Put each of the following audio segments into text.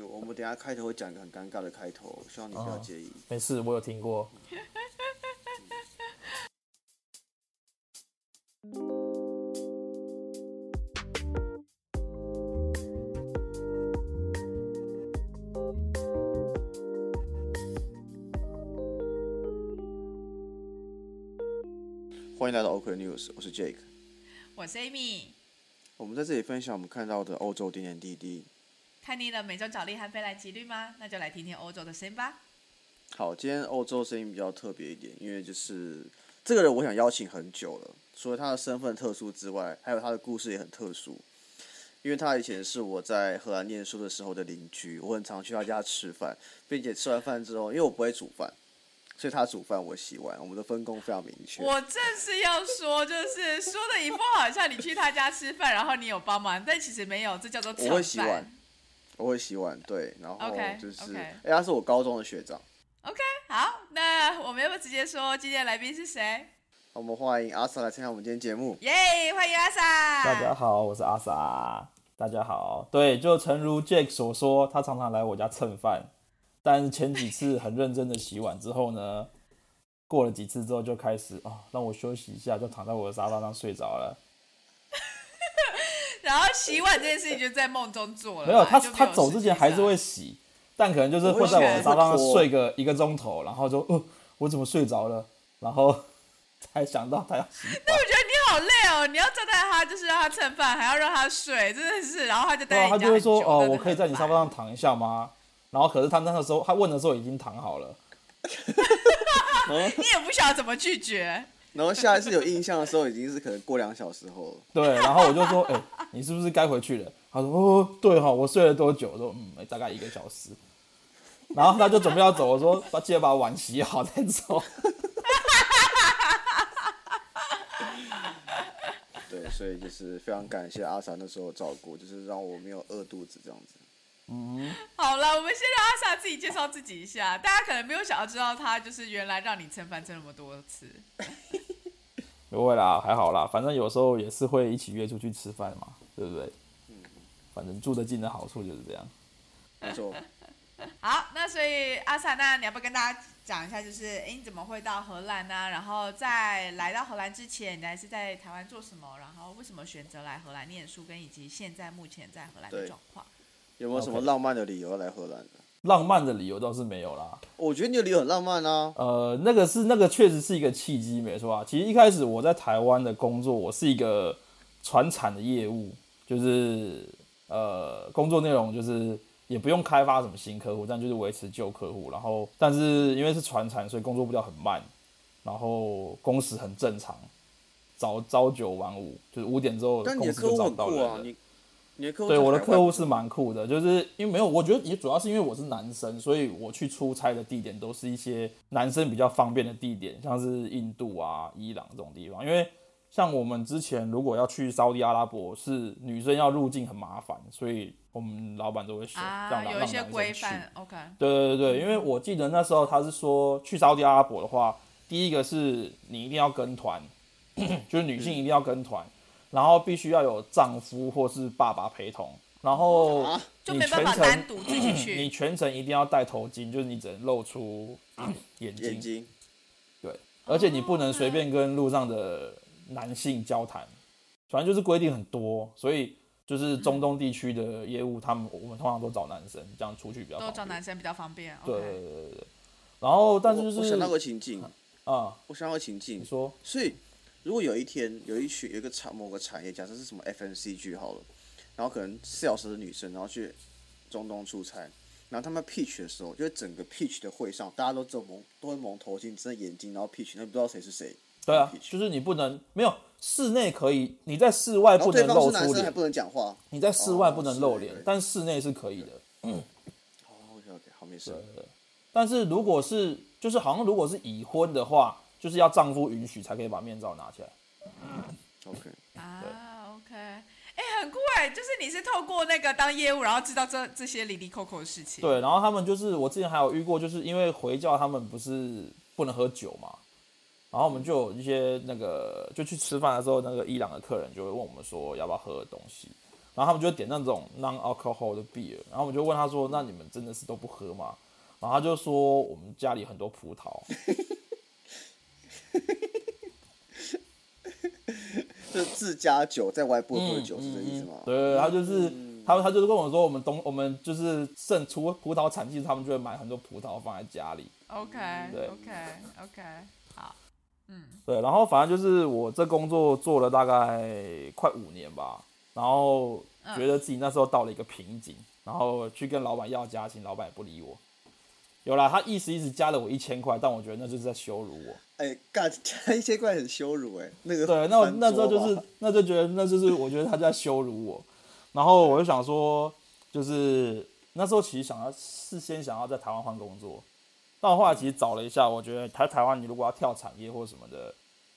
就我们等下开头会讲一个很尴尬的开头，希望你不要介意。没事，我有听过。欢迎来到 OK News，我是 Jake。我是 Amy，我们在这里分享我们看到的欧洲点点滴滴。看腻了美洲角力和飞来几率吗？那就来听听欧洲的声音吧。好，今天欧洲声音比较特别一点，因为就是这个人我想邀请很久了，除了他的身份特殊之外，还有他的故事也很特殊。因为他以前是我在荷兰念书的时候的邻居，我很常去他家吃饭，并且吃完饭之后，因为我不会煮饭，所以他煮饭我洗碗，我们的分工非常明确。我正是要说，就是说的一副好像你去他家吃饭，然后你有帮忙，但其实没有，这叫做我会洗碗，我会洗碗，对，然后 OK，就是哎，他是我高中的学长。OK，好，那我们要不要直接说今天的来宾是谁？我们欢迎阿 sa 来参加我们今天节目。耶、欢迎阿萨。大家好，我是阿傻。大家好，对，就诚如 Jake 所说，他常常来我家蹭饭，但是前几次很认真的洗碗之后呢，过了几次之后就开始哦，让我休息一下，就躺在我的沙发上睡着了。然后洗碗这件事情就在梦中做了嘛，没有，他就他走之前还是会洗，但可能就是会在我的沙发上睡个一个钟头，然后就呃，我怎么睡着了，然后 才想到他要洗那。我觉得你好累哦，你要招待他，就是让他蹭饭，还要让他睡，真的是，然后他就待他就会说哦，我可以在你沙发上躺一下吗？然后可是他那个时候他问的时候已经躺好了，你也不晓得怎么拒绝。然后下一次有印象的时候，已经是可能过两小时后了。对，然后我就说，哎、你是不是该回去了？他说，哦，对哈、我睡了多久？我说，嗯，大概一个小时。然后他就准备要走，我说，把记得把碗洗好再走。对，所以就是非常感谢阿 sa 那时候的照顾，就是让我没有饿肚子这样子。好了，我们先让阿萨自己介绍自己一下，大家可能没有想要知道他就是原来让你蹭饭蹭那么多次。不会啦，还好啦，反正有时候也是会一起约出去吃饭嘛，对不对？嗯反正住得近的好处就是这样。没错，好，那所以阿萨，那你要不要跟大家讲一下，就是哎你怎么会到荷兰呢、然后在来到荷兰之前，你还是在台湾做什么？然后为什么选择来荷兰念书，跟以及现在目前在荷兰的状况？有没有什么浪漫的理由来荷兰的？浪漫的理由倒是没有啦，我觉得你的理由很浪漫啊。呃，那个是那个确实是一个契机，没错啊。其实一开始我在台湾的工作，我是一个传产的业务，就是呃工作内容就是也不用开发什么新客户，但就是维持旧客户。然后但是因为是传产，所以工作步调很慢，然后工时很正常，早朝九晚五，就是五点之后但你公司就找的客户很不到人了，。酷啊你你的客户对我的客户是蛮酷的，就是因为没有，我觉得也主要是因为我是男生，所以我去出差的地点都是一些男生比较方便的地点，像是印度啊、伊朗这种地方。因为像我们之前如果要去沙地阿拉伯，是女生要入境很麻烦，所以我们老板都会选这样让有一些让男生去。规范，OK，对对对对，因为我记得那时候他是说去沙特阿拉伯的话，第一个是你一定要跟团，就是女性一定要跟团，然后必须要有丈夫或是爸爸陪同，然后啊就你没办法全程单独自己去。你全程一定要戴头巾，就是你只能露出眼睛，眼睛，对，而且你不能随便跟路上的男性交谈，反正就是规定很多，所以就是中东地区的业务，他们我们通常都找男生，这样出去比较都方便。找男生比较方便。对对对对对。然后，但是就是我我想到个情境，啊，我想到个情境你，说所以如果有一天有一群有一个产某个产业，假设是什么 FMCG 好了，然后可能四小时的女生，然后去中东出差，然后他们 pitch 的时候，就是整个 pitch 的会上，大家都只蒙都会蒙头巾，遮眼睛，然后 pitch，那不知道谁是谁。对啊，就是你不能没有室内可以，你在室外不能露出脸，不能讲话。你在室外不能露脸但室内是可以的。哦，OK OK，好，没事。但是如果是就是好像如果是已婚的话，就是要丈夫允许才可以把面罩拿起来。OK，啊，OK，哎、很酷哎，就是你是透过那个当业务，然后知道这这些里里扣扣的事情。对，然后他们就是我之前还有遇过，就是因为回教他们不是不能喝酒嘛，然后我们就有一些那个就去吃饭的时候，那个伊朗的客人就会问我们说要不要喝的东西，然后他们就点那种 non alcohol 的 beer，然后我们就问他说：“那你们真的是都不喝吗？”然后他就说：“我们家里很多葡萄。就是自家酒在外部喝酒是这意思吗？对对对，他就是他他就是跟我说，我们东我们就是剩除葡萄产季，他们就会买很多葡萄放在家里。OK 对 OK OK，好，嗯对，然后反正就是我这工作做了大概快五年吧，然后觉得自己那时候到了一个瓶颈，然后去跟老板要加薪，老板也不理我。有啦，他意思意思加了我一千块，但我觉得那就是在羞辱我。哎，干 加一千块很羞辱哎，那个对，那我那时候就是，那就觉得那就是我觉得他在羞辱我，然后我就想说，就是那时候其实想要事先想要在台湾换工作，但我后来其实找了一下，我觉得台台湾你如果要跳产业或什么的，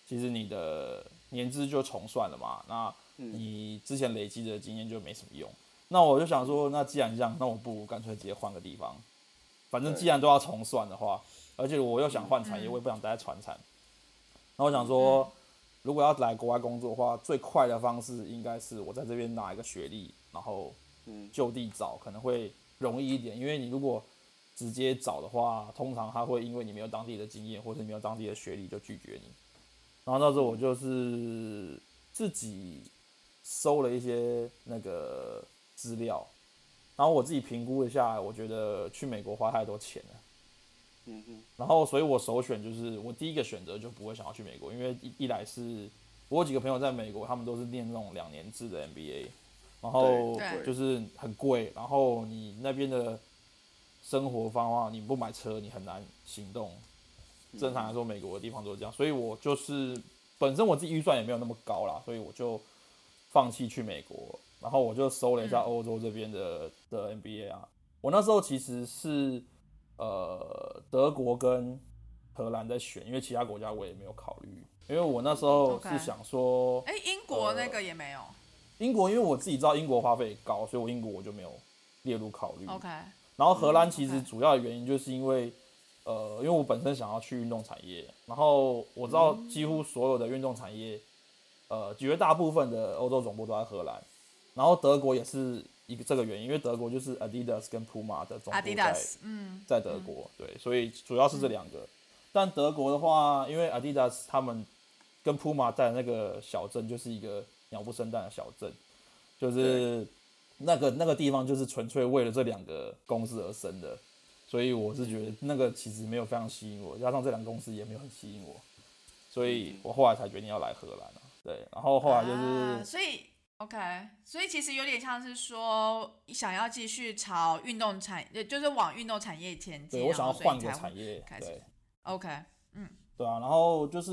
其实你的年资就重算了嘛，那你之前累积的经验就没什么用。那我就想说，那既然这样，那我不如干脆直接换个地方，反正既然都要重算的话，而且我又想换产业，我也不想待在船产。然后我想说，如果要来国外工作的话，最快的方式应该是我在这边拿一个学历，然后就地找可能会容易一点。因为你如果直接找的话，通常他会因为你没有当地的经验或者你没有当地的学历就拒绝你。然后那时候我就是自己搜了一些那个资料，然后我自己评估一下，我觉得去美国花太多钱了。嗯嗯，然后，所以我首选就是我第一个选择就不会想要去美国，因为一一来是我有几个朋友在美国，他们都是念那种两年制的 MBA，然后就是很贵，然后你那边的生活方法，你不买车你很难行动。正常来说，美国的地方都是这样，所以我就是本身我自己预算也没有那么高啦，所以我就放弃去美国，然后我就搜了一下欧洲这边的、的 NBA 啊。我那时候其实是呃德国跟荷兰在选，因为其他国家我也没有考虑，因为我那时候是想说哎，英国那个也没有？英国，因为我自己知道英国花费高，所以我英国我就没有列入考虑。OK，然后荷兰其实主要的原因就是因为，呃，因为我本身想要去运动产业，然后我知道几乎所有的运动产业，呃，绝大部分的欧洲总部都在荷兰，然后德国也是一个这个原因，因为德国就是 Adidas 跟 Puma 的总部在 Adidas，嗯，在德国，对，所以主要是这两个。但德国的话，因为 Adidas 他们跟 Puma 在那个小镇就是一个鸟不生蛋的小镇，就是那个那个地方就是纯粹为了这两个公司而生的，所以我是觉得那个其实没有非常吸引我，加上这两个公司也没有很吸引我，所以我后来才决定要来荷兰啊。对，然后后来就是、啊所以 OK，所以其实有点像是说想要继续朝运动产，也就是往运动产业前进。对我想要换个产业，开始对。OK，嗯对啊，然后就是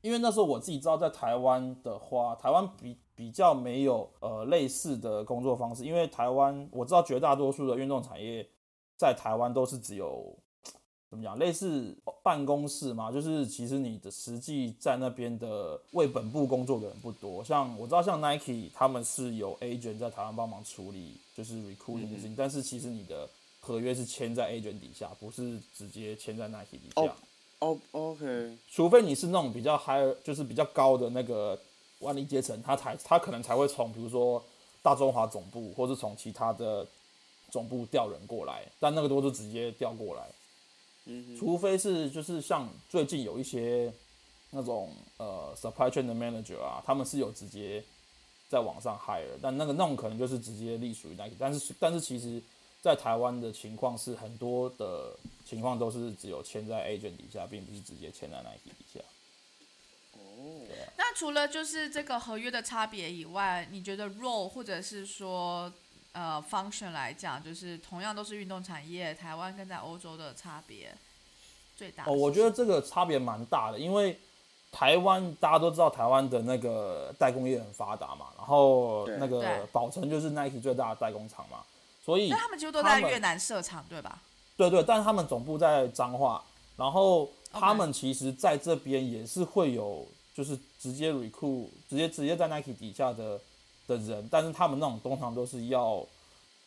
因为那时候我自己知道，在台湾的话，台湾比比较没有呃类似的工作方式，因为台湾我知道绝大多数的运动产业在台湾都是只有怎么讲，类似办公室嘛，就是其实你的实际在那边的为本部工作的人不多。像我知道，像 Nike 他们是有 agent 在台湾帮忙处理，就是 recruiting 的事情，但是其实你的合约是签在 agent 底下，不是直接签在 Nike 底下。哦哦，OK，除非你是那种比较 high，就是比较高的那个管理阶层，他才他可能才会从比如说大中华总部，或是从其他的总部调人过来，但那个都是直接调过来。嗯除非是就是像最近有一些那种呃 supply chain 的 manager 啊，他们是有直接在网上 hire，但那个那种可能就是直接隶属于 Nike，但是但是其实，在台湾的情况是很多的情况都是只有签在 agent 底下，并不是直接签在 Nike 底下。哦。那除了就是这个合约的差别以外，你觉得 role 或者是说呃 function 来讲，就是同样都是运动产业，台湾跟在欧洲的差别最大哦，我觉得这个差别蛮大的，因为台湾大家都知道台湾的那个代工业很发达嘛，然后那个宝成就是 Nike 最大的代工厂嘛，所以那他们几乎都在越南设厂，对吧？对对，但是他们总部在彰化，然后他们其实在这边也是会有，就是直接 recruit，直接直接在 Nike 底下的的人，但是他们那种通常都是要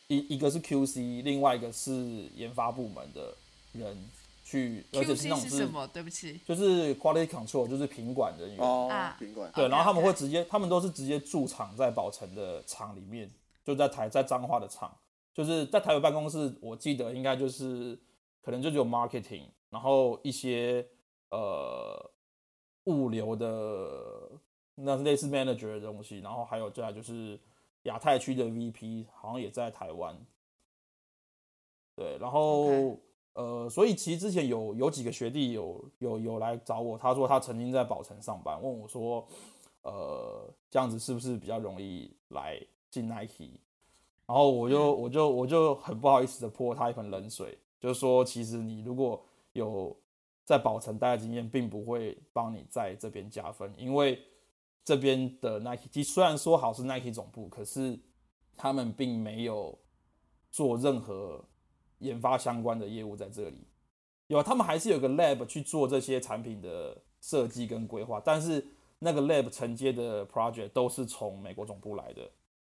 一一个是 QC，另外一个是研发部门的人去，而且是那种是是什么？对不起。就是 quality control，就是品管人员。哦啊，宾馆。对，然后他们会直接，他们都是直接驻场在宝城的厂里面，就在台在彰化的厂，就是在台北办公室，我记得应该就是可能就只有 marketing，然后一些呃物流的那是类似 manager 的东西，然后还有再来就是亚太区的 VP 好像也在台湾，对，然后呃，所以其实之前有有几个学弟有有有来找我，他说他曾经在宝城上班，问我说，呃，这样子是不是比较容易来进 Nike？然后我就我就我就很不好意思的泼他一盆冷水，就是说其实你如果有在宝城待的经验，并不会帮你在这边加分，因为这边的 Nike 其实虽然说好是 Nike 总部，可是他们并没有做任何研发相关的业务在这里。有，他们还是有个 lab 去做这些产品的设计跟规划，但是那个 lab 承接的 project 都是从美国总部来的，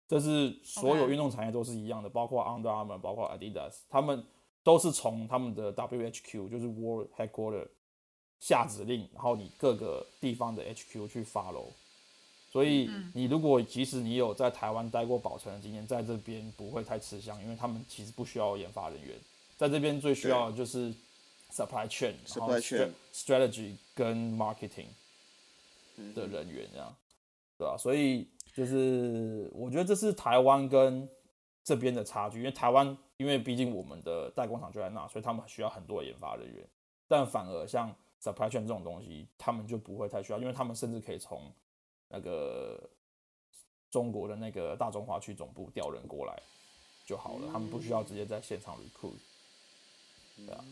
这是所有运动产业都是一样的，包括 Under Armour，包括 Adidas，他们都是从他们的 WHQ，就是 World Headquarter 下指令，然后你各个地方的 HQ 去 follow。所以你如果即使你有在台湾待过保存的经验，在这边不会太吃香，因为他们其实不需要研发人员，在这边最需要的就是 supply chain、然后 strategy 跟 marketing 嗯的人员这样，对吧、所以就是我觉得这是台湾跟这边的差距，因为台湾因为毕竟我们的代工厂就在那，所以他们需要很多的研发人员，但反而像 supply chain 这种东西，他们就不会太需要，因为他们甚至可以从那个中国的那个大中华区总部调人过来就好了，他们不需要直接在现场 recruit，对啊，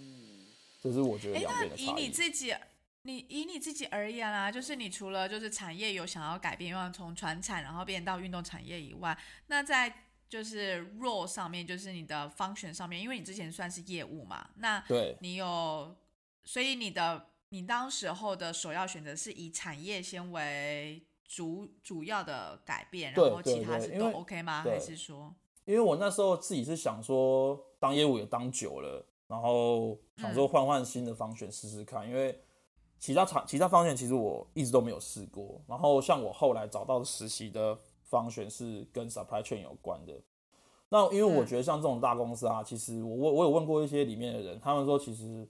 这是我觉得哎，两那以边的差异。你自己，你以你自己而言啊，就是你除了就是产业有想要改变，要从传产然后变到运动产业以外，那在就是 role 上面，就是你的 function 上面，因为你之前算是业务嘛，那对，你有，所以你的你当时候的首要选择是以产业先为主主要的改变，然后其他是都 OK 吗？还是说，因为我那时候自己是想说，当业务也当久了，然后想说换换新的方选试试看，因为其他场其他方选其实我一直都没有试过。然后像我后来找到的实习的方选是跟 supply chain 有关的。那因为我觉得像这种大公司啊，其实我我我有问过一些里面的人，他们说其实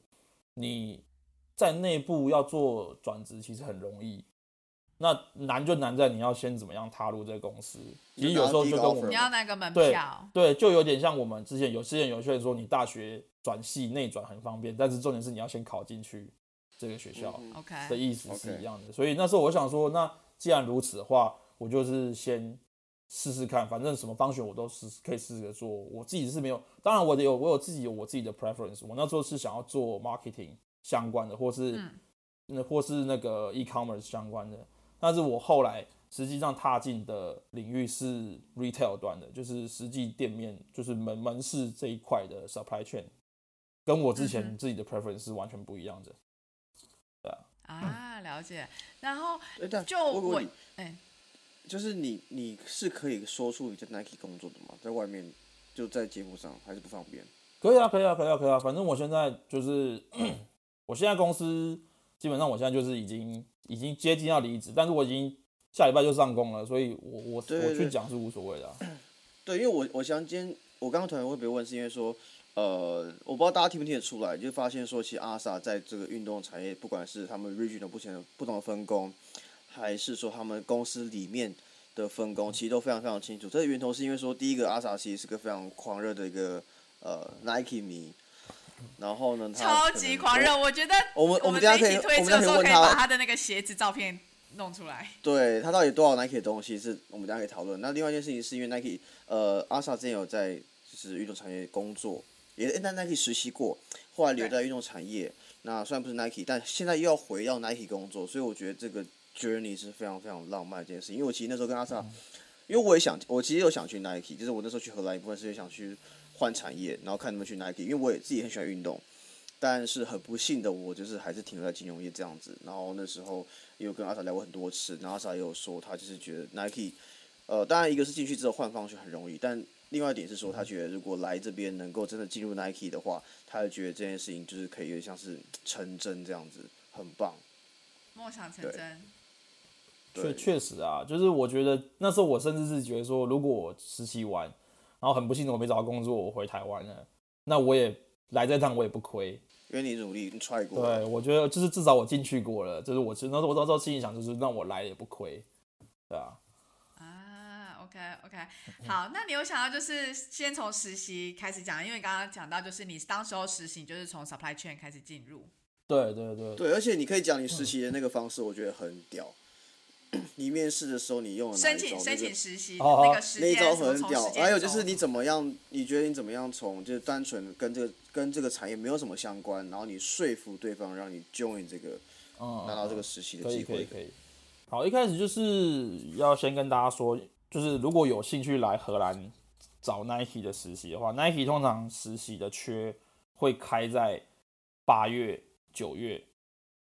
你在内部要做转职其实很容易。那难就难在你要先怎么样踏入这个公司。其实有时候就跟我们你要那个门对票？对，就有点像我们之前有之前有些人说，你大学转系内转很方便，但是重点是你要先考进去这个学校嗯 OK，的意思是一样的。所以那时候我想说，那既然如此的话，我就是先试试看，反正什么方选我都试可以试着做。我自己是没有，当然我的有我有自己有我自己的 preference。我那时候是想要做 marketing 相关的，或是嗯那、或是那个 e-commerce 相关的。但是我后来实际上踏进的领域是 retail 端的，就是实际店面，就是门门市这一块的 supply chain，跟我之嗯前自己的 preference 是完全不一样的。啊，了解。然后就我哎，就是你你是可以说出你在 Nike 工作的吗？在外面就在节目上还是不方便？可以啊，可以啊，可以啊，可以啊。反正我现在就是，我现在公司基本上我现在就是已经已经接近要离职，但是我已经下礼拜就上工了，所以我我我去讲是无所谓的啊、对，因为我我想今天我刚刚突然会被问，是因为说，呃，我不知道大家听不听得出来，就发现说，其实阿萨在这个运动产业，不管是他们 region 的不同的不同的分工，还是说他们公司里面的分工，其实都非常非常清楚。这个源头是因为说，第一个阿萨其实是个非常狂热的一个呃 Nike 迷，然后呢，超级狂热，我觉得我们我我们等一下可以推我们等下出的时候可以把他的那个鞋子照片弄出来。对他到底多少 Nike 的东西是我们大家可以讨论。那另外一件事情是因为 Nike，呃，阿萨之前有在就是运动产业工作，也在 Nike 实习过，后来留在运动产业。那虽然不是 Nike，但现在又要回到 Nike 工作，所以我觉得这个 journey 是非常非常浪漫的一件事情。因为我其实那时候跟阿萨，因为我也想，我其实有想去 Nike，就是我那时候去荷兰一部分是想去换产业，然后看他们去 Nike，因为我也自己很喜欢运动。但是很不幸的，我就是还是停留在金融业这样子。然后那时候也有跟阿萨聊过很多次，然后阿萨也有说他就是觉得 Nike，呃，当然一个是进去之后换方向很容易，但另外一点是说，他觉得如果来这边能够真的进入 Nike 的话，他就觉得这件事情就是可以有点像是成真这样子，很棒。梦想成真。确对，确实啊，就是我觉得那时候我甚至是觉得说，如果我实习完，然后很不幸的我没找到工作，我回台湾了，那我也来这趟我也不亏。因为你努力，你 try 过。对，我觉得就是至少我进去过了，就是我其实那时候我那时候心里想，就是让我来也不亏，对啊。啊，OK OK，好，那你有想到就是先从实习开始讲，因为你刚刚讲到就是你当时候实习就是从 supply chain 开始进入，对对对，对，而且你可以讲你实习的那个方式，我觉得很屌。你面试的时候你用了一招？请申请实习哦那个时那一招很屌还有就是你怎么样？你觉得你怎么样从就是单纯跟这个跟这个产业没有什么相关，然后你说服对方让你 join 这个嗯，拿到这个实习的可以机会。可以可以。好，一开始就是要先跟大家说，就是如果有兴趣来荷兰找 Nike 的实习的话，Nike 通常实习的缺会开在八月、九月，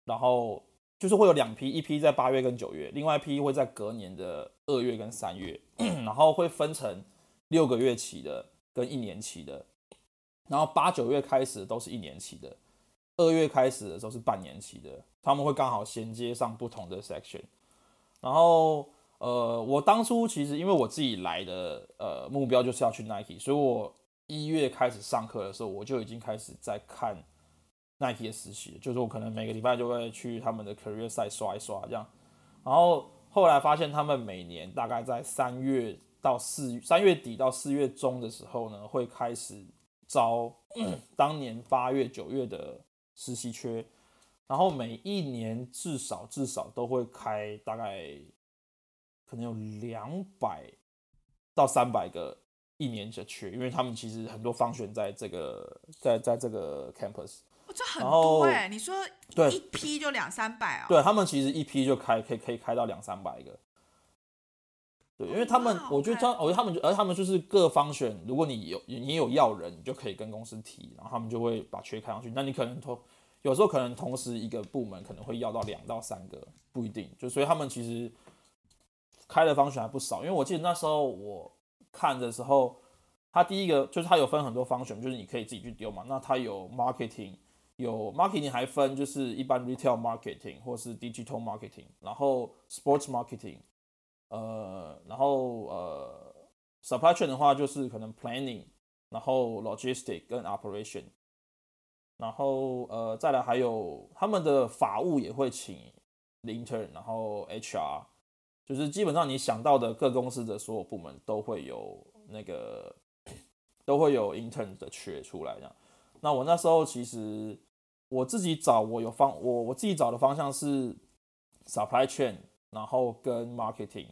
然后就是会有两批，一批在八月跟九月，另外一批会在隔年的二月跟三月，然后会分成六个月期的跟一年期的，然后八九月开始都是一年期的，二月开始的时候是半年期的，他们会刚好衔接上不同的 section。然后呃，我当初其实因为我自己来的呃目标就是要去 Nike，所以我一月开始上课的时候，我就已经开始在看 Nike 的实习，就是我可能每个礼拜就会去他们的 career 赛刷一刷这样。然后后来发现他们每年大概在三月到四三月底到四月中的时候呢，会开始招当年八月九月的实习缺，然后每一年至少至少都会开大概可能有两百到三百个一年的缺，因为他们其实很多方选在这个在在这个 campus，这很多哎、你说对一批就两三百啊？对他们其实一批就开可以可以开到两三百个。对，因为他们哇，我觉得他，我觉得他们就，而他们就是各方选，如果你有你有要人，你就可以跟公司提，然后他们就会把缺开上去。那你可能同有时候可能同时一个部门可能会要到两到三个，不一定。就所以他们其实开的方选还不少。因为我记得那时候我看的时候，他第一个就是他有分很多方选，就是你可以自己去丢嘛。那他有 marketing，有 marketing 还分就是一般 retail marketing 或是 digital marketing，然后 sports marketing。呃，然后呃，supply chain 的话就是可能 planning，然后 logistic 跟 operation，然后呃，再来还有他们的法务也会请 intern，然后 HR，就是基本上你想到的各公司的所有部门都会有那个都会有 intern 的缺出来这样。那我那时候其实我自己找我有方我我自己找的方向是 supply chain，然后跟 marketing。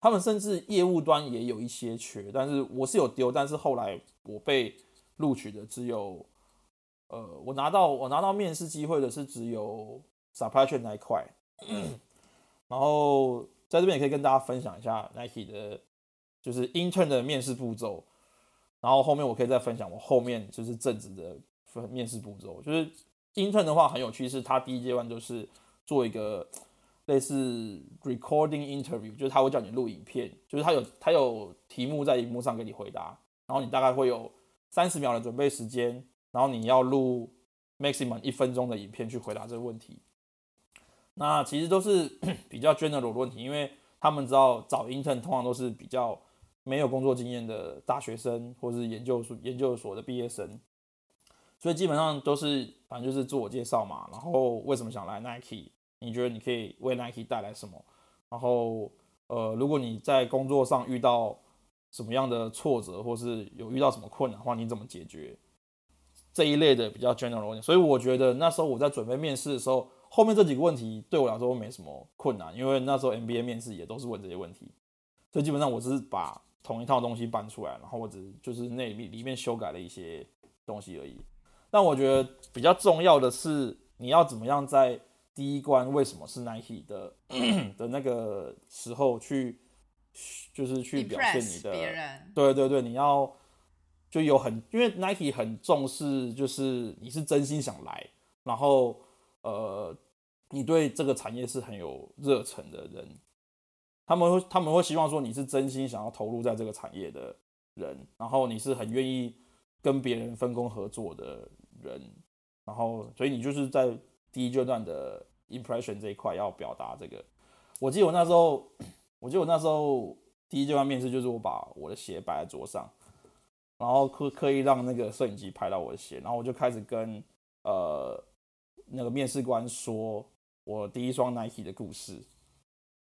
他们甚至业务端也有一些缺，但是我是有丢，但是后来我被录取的只有，呃，我拿到我拿到面试机会的是只有 supply chain 那一块，然后在这边也可以跟大家分享一下 Nike 的，就是 intern 的面试步骤，然后后面我可以再分享我后面就是正职的分面试步骤，就是 intern 的话很有趣，是他第一阶段就是做一个。类似 recording interview，就是他会叫你录影片，就是他有他有题目在荧幕上给你回答，然后你大概会有三十秒的准备时间，然后你要录 maximum 一分钟的影片去回答这个问题。那其实都是 比较 general 的问题，因为他们知道找 intern 通常都是比较没有工作经验的大学生或是研究所研究所的毕业生，所以基本上都是反正就是自我介绍嘛，然后为什么想来 Nike。你觉得你可以为 Nike 带来什么？然后，呃，如果你在工作上遇到什么样的挫折，或是有遇到什么困难的话，你怎么解决？这一类的比较 general 的问题。所以我觉得那时候我在准备面试的时候，后面这几个问题对我来说没什么困难，因为那时候 MBA 面试也都是问这些问题，所以基本上我是把同一套东西搬出来，然后我只就是那里面里面修改了一些东西而已。但我觉得比较重要的是，你要怎么样在第一关为什么是 Nike 的 的那个时候去，就是去表现你的，对对对，你要就有很，因为 Nike 很重视，就是你是真心想来，然后呃，你对这个产业是很有热忱的人，他们会他们会希望说你是真心想要投入在这个产业的人，然后你是很愿意跟别人分工合作的人，然后所以你就是在第一阶段的 impression 这一块要表达这个。我记得我那时候，我记得我那时候第一阶段面试就是我把我的鞋摆在桌上，然后刻刻意让那个摄影机拍到我的鞋，然后我就开始跟呃那个面试官说我第一双 Nike 的故事，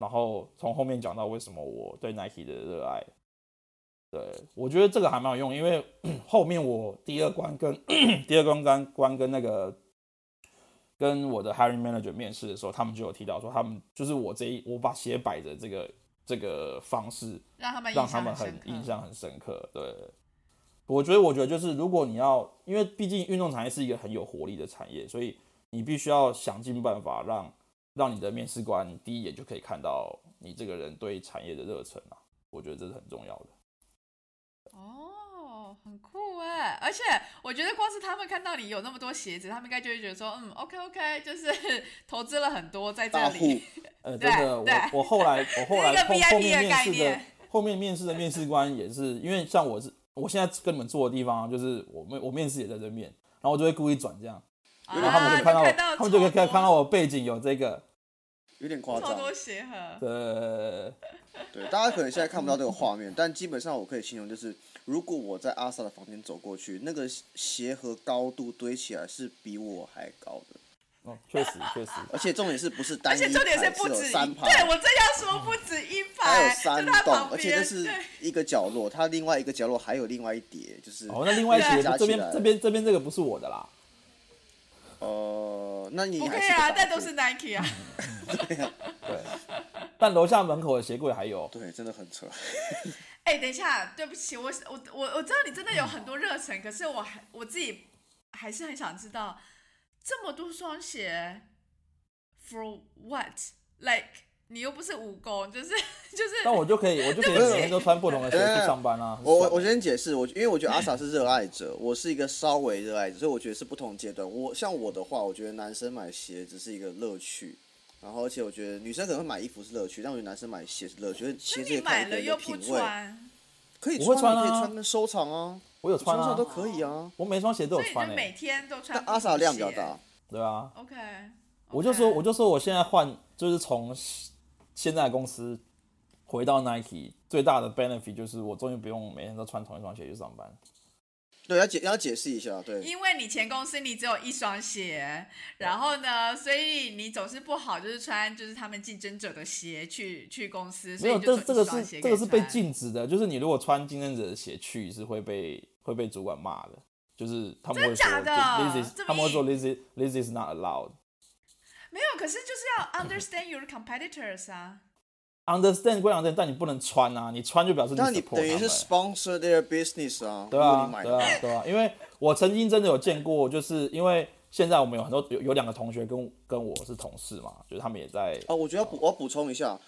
然后从后面讲到为什么我对 Nike 的热爱。对，我觉得这个还蛮有用，因为 后面我第二关跟 第二关关关跟那个跟我的 hiring manager 面试的时候，他们就有提到说，他们就是我这一我把鞋摆着这个这个方式，让他们让他们很印象很深刻。对，我觉得我觉得就是如果你要，因为毕竟运动产业是一个很有活力的产业，所以你必须要想尽办法让让你的面试官第一眼就可以看到你这个人对产业的热忱啊，我觉得这是很重要的。哦，很酷哎！而且我觉得光是他们看到你有那么多鞋子，他们应该就会觉得说，嗯，OK OK，就是 投资了很多在这里。呃，真的，我我后来我后来 后后面面试的后面面试的面试官也是，因为像我是我现在跟你们坐的地方，就是我面我面试也在这面，然后我就会故意转这样，然后他们就看到他们就可以看看到我背景有这个。有点夸张，多鞋盒。对，对，大家可能现在看不到这个画面，但基本上我可以形容，就是如果我在阿萨的房间走过去，那个鞋盒高度堆起来是比我还高的。哦，确实确实，而且重点是不是单一排，是不止三排。对我这样说，不止一排，还有三栋，而且这是一个角落，它另外一个角落还有另外一叠，就是哦，那另外一叠这边这边这边这个不是我的啦。哦，那你不可以啊，但都是 Nike 啊。对啊，对。但楼下门口的鞋柜还有。对，真的很扯。哎，等一下，对不起，我我我我知道你真的有很多热忱，可是我还我自己还是很想知道，这么多双鞋，for what？Like？你又不是武功，就是就是。那我就可以，我就可以 每天都穿不同的鞋去上班啊。我我先解释，我因为我觉得阿 sa 是热爱者，我是一个稍微热爱者，所以我觉得是不同阶段。我像我的话，我觉得男生买鞋只是一个乐趣，然后而且我觉得女生可能会买衣服是乐趣，但我觉得男生买鞋是乐趣，鞋子也看个人的品味。可以穿，可以穿跟收藏啊。我有穿啊，都可以啊。我每双鞋都有穿每天都穿。但阿 sa 量比较大，对啊。OK。我就说，我就说，我现在换就是从。现在公司回到 Nike 最大的 benefit 就是我终于不用每天都穿同一双鞋去上班。对，要解要解释一下，对。因为你前公司你只有一双鞋，然后呢，所以你总是不好就是穿就是他们竞争者的鞋去去公司。没有，这这个是这个是被禁止的，就是你如果穿竞争者的鞋去是会被会被主管骂的，就是他们会说 this is 他们会说 this is this is not allowed。没有，可是就是要 understand your competitors 啊。understand 归 understand，但你不能穿啊！你穿就表示你等于是 sponsor their business 啊。对啊，对啊，对啊。因为我曾经真的有见过，就是因为现在我们有很多有有两个同学跟跟我是同事嘛，就是他们也在。哦，我觉得补我补充一下，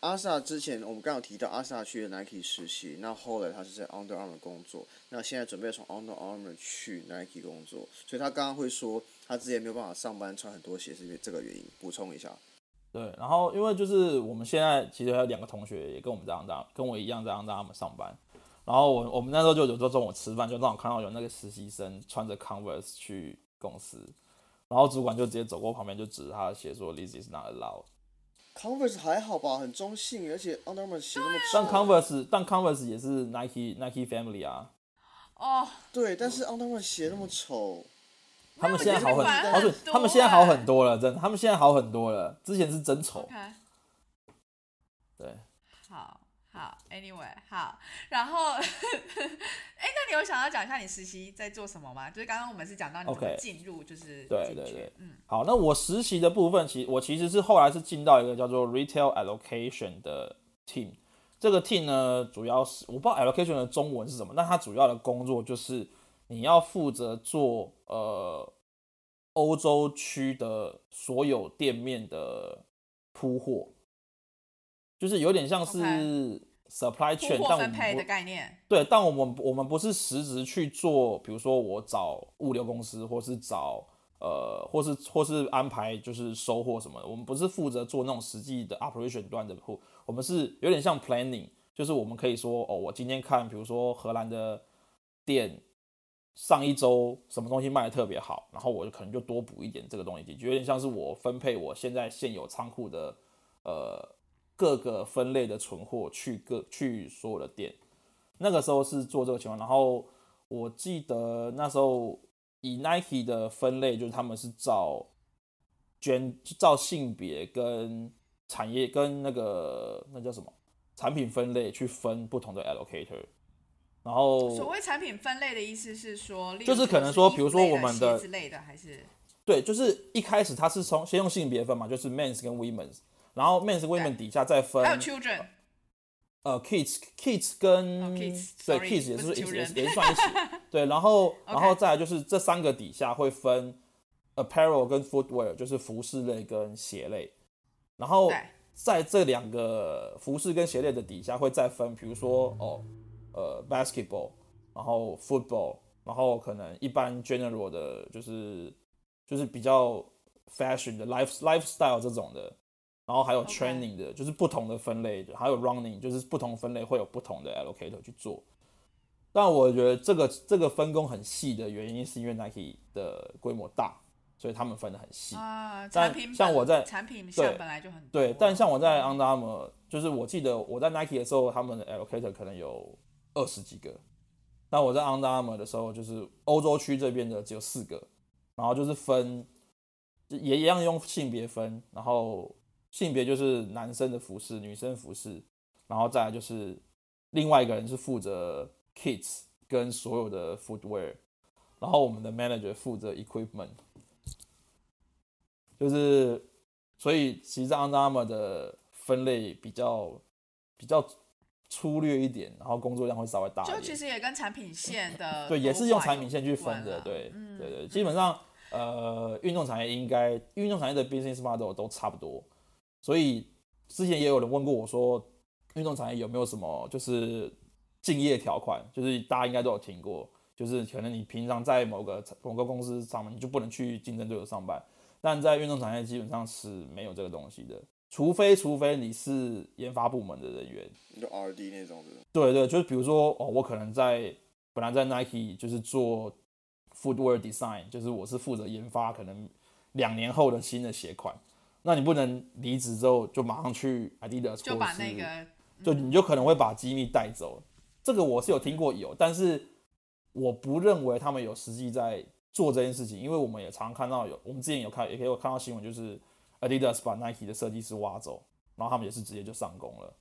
阿萨之前我们刚有提到阿萨去 Nike 实习，那后来他是在 Under Armour 工作，那现在准备从 Under Armour 去 Nike 工作，所以他刚刚会说。他之前没有办法上班穿很多鞋，是因为这个原因。补充一下。对，然后因为就是我们现在其实还有两个同学也跟我们这样样，跟我一样这样让他们上班。然后我我们那时候就有时候中午吃饭，就让我看到有那个实习生穿着 Converse 去公司，然后主管就直接走过旁边就指着他的鞋说：“This is not allowed。” Converse 还好吧，很中性，而且 Under Armour 鞋那么但 Converse 但 Converse 也是 Nike Nike Family 啊。哦。对，但是 Under Armour 鞋那么丑。他们现在好很，好是他们现在好很多了，真的，他们现在好很多了。之前是真丑。对。好好，Anyway，好，然后，哎，那你有想要讲一下你实习在做什么吗？就是刚刚我们是讲到你怎么进入，就是对对对，嗯。好，那我实习的部分，其我其实是后来是进到一个叫做 Retail Allocation 的 team。这个 team 呢，主要是我不知道 Allocation 的中文是什么，那它主要的工作就是。你要负责做呃欧洲区的所有店面的铺货，就是有点像是 supply chain，但我们的概念。对，但我们我们不是实质去做，比如说我找物流公司，或是找呃，或是或是安排就是收货什么的，我们不是负责做那种实际的 operation 端的铺，我们是有点像 planning，就是我们可以说哦，我今天看，比如说荷兰的店上一周什么东西卖的特别好，然后我就可能就多补一点这个东西进去，有点像是我分配我现在现有仓库的呃各个分类的存货去各去所有的店。那个时候是做这个情况，然后我记得那时候以 Nike 的分类，就是他们是照捐照性别跟产业跟那个那叫什么产品分类去分不同的 allocator，然后所谓产品分类的意思是说，就是可能说比如说我们的之类的还是？对，就是一开始它是从先用性别分嘛，就是 men's 跟 women's，然后 men's women 底下再分还有 children 呃，kids kids 跟、哦，kids，对 sorry，kids 也是是也是也是算一起，对，然后然后再来就是这三个底下会分 apparel 跟 footwear，就是服饰类跟鞋类，然后在这两个服饰跟鞋类的底下会再分，比如说哦，呃，basketball，然后 football，然后可能一般 general 的，就是就是比较 fashion 的 life lifestyle 这种的，然后还有 training 的就是不同的分类，还有 running，就是不同分类会有不同的 allocator 去做。但我觉得这个这个分工很细的原因，是因为 Nike 的规模大，所以他们分的很细。啊，但产品像我在产品项对本来就很多对，但像我在 Under Armour，就是我记得我在 Nike 的时候，他们的 allocator 可能有二十几个，但我在 Under Armour 的时候，就是欧洲区这边的只有四个，然后就是分，也一样用性别分，然后性别就是男生的服饰、女生服饰，然后再来就是另外一个人是负责 kids 跟所有的 footwear，然后我们的 manager 负责 equipment，就是所以其实 Under Armour 的分类比较比较粗略一点，然后工作量会稍微大一点。就其实也跟产品线的 对，也是用产品线去分，的对，嗯。对对，基本上呃，运动产业应该运动产业的 business model 都差不多，所以之前也有人问过我说，运动产业有没有什么就是竞业条款，就是大家应该都有听过，就是可能你平常在某个某个公司上面，你就不能去竞争对手上班，但在运动产业基本上是没有这个东西的，除非除非你是研发部门的人员，就 R D 那种的，对对，就是比如说哦，我可能在本来在 Nike 就是做 footwear design，就是我是负责研发可能两年后的新的鞋款，那你不能离职之后就马上去 Adidas 就把那个就你就可能会把机密带走。这个我是有听过有，但是我不认为他们有实际在做这件事情，因为我们也常看到有，我们之前有看，也可以有看到新闻，就是 Adidas 把 Nike 的设计师挖走，然后他们也是直接就上工了。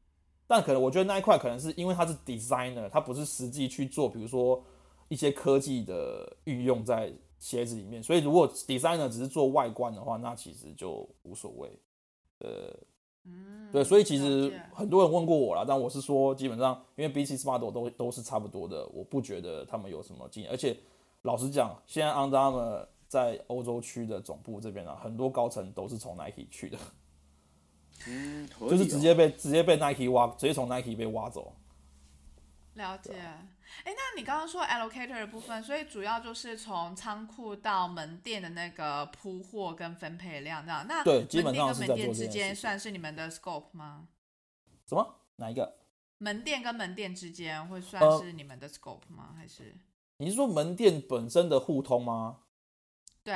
但可能我觉得那一块可能是因为他是 designer，他不是实际去做，比如说一些科技的运用在鞋子里面，所以如果 designer 只是做外观的话，那其实就无所谓。呃，嗯，对，所以其实很多人问过我啦，但我是说，基本上因为 BC model 都都是差不多的，我不觉得他们有什么经验。而且老实讲，现在 Under Armour 在欧洲区的总部这边啊，很多高层都是从 Nike 去的，嗯，哦就是直接被直接被 Nike 挖，直接从 Nike 被挖走。了解。哎，那你刚刚说 allocator 的部分，所以主要就是从仓库到门店的那个铺货跟分配量这样。那对基本门店跟门上是在店之间算是你们的 scope 吗？什么？哪一个？门店跟门店之间会算呃是你们的 scope 吗？还是你是说门店本身的互通吗？对？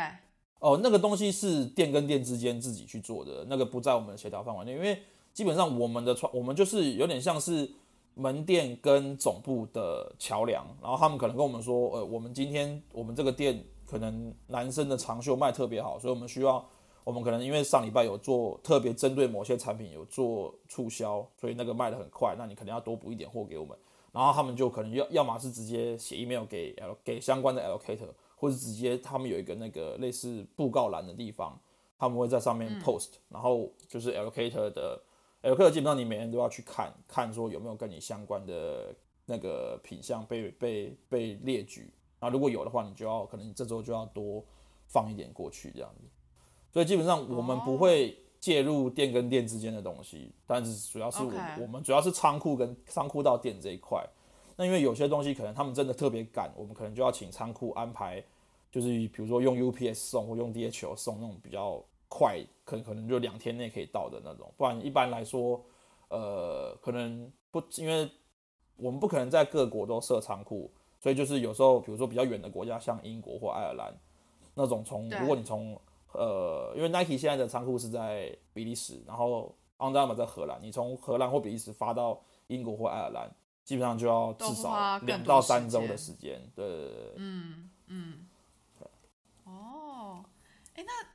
哦，那个东西是店跟店之间自己去做的，那个不在我们的协调范围内，因为基本上我们的创，我们就是有点像是门店跟总部的桥梁，然后他们可能跟我们说，呃，我们今天我们这个店可能男生的长袖卖特别好，所以我们需要，我们可能因为上礼拜有做特别针对某些产品有做促销，所以那个卖的很快，那你可能要多补一点货给我们，然后他们就可能要要么是直接写 email 给 L 给相关的 allocator。或者直接他们有一个那个类似布告栏的地方，他们会在上面 post，、然后就是 allocator 的 allocator 基本上你每天都要去看看说有没有跟你相关的那个品相被被被列举，然后如果有的话，你就要可能你这周就要多放一点过去这样子。所以基本上我们不会介入店跟店之间的东西，但是主要是我我们主要是仓库跟仓库到店这一块。那因为有些东西可能他们真的特别赶，我们可能就要请仓库安排，就是比如说用 UPS 送或用 DHL 送那种比较快，可能可能就两天内可以到的那种，不然一般来说，呃，可能不，因为我们不可能在各国都设仓库，所以就是有时候，比如说比较远的国家，像英国或爱尔兰那种从，对如果你从呃，因为 Nike 现在的仓库是在比利时，然后 Under Armour 在荷兰，你从荷兰或比利时发到英国或爱尔兰，基本上就要至少更两到三周的时间。对对对对嗯嗯，哦，哎，那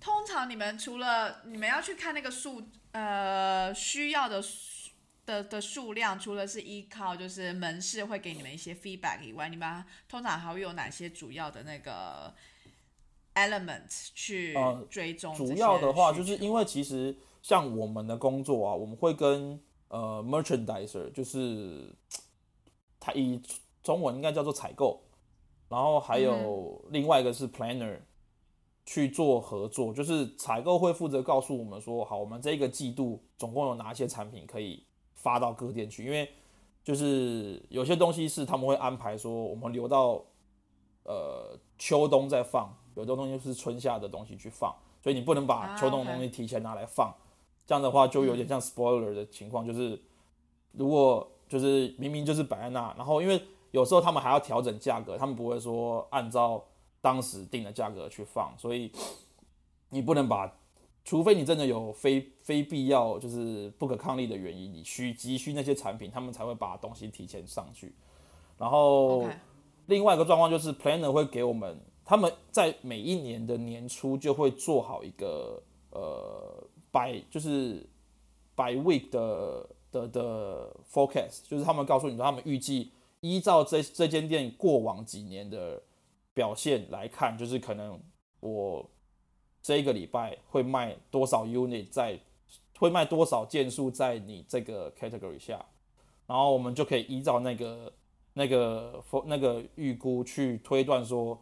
通常你们除了你们要去看那个数呃需要的数的的数量，除了是依靠就是门市会给你们一些 feedback 以外，你们通常还会有哪些主要的那个 element 去呃追踪？主要的话，就是因为其实像我们的工作啊，我们会跟呃 merchandiser，就是它以中文应该叫做采购，然后还有另外一个是 planner 去做合作，就是采购会负责告诉我们说，好，我们这个季度总共有哪些产品可以发到各店去，因为就是有些东西是他们会安排说，我们留到呃秋冬再放，有的东西是春夏的东西去放，所以你不能把啊秋冬的东西提前拿来放，这样的话就有点像 spoiler 的情况，就是如果就是明明就是摆在那，然后因为有时候他们还要调整价格，他们不会说按照当时定的价格去放，所以你不能把，除非你真的有非非必要就是不可抗力的原因，你需急需那些产品，他们才会把东西提前上去。然后另外一个状况就是 planner 会给我们，他们在每一年的年初就会做好一个呃百就是百 week 的的的 forecast，就是他们告诉你说他们预计依照这这间店过往几年的表现来看，就是可能我这一个礼拜会卖多少 unit 在会卖多少件数在你这个 category 下，然后我们就可以依照那个那个 for 那个预估去推断说，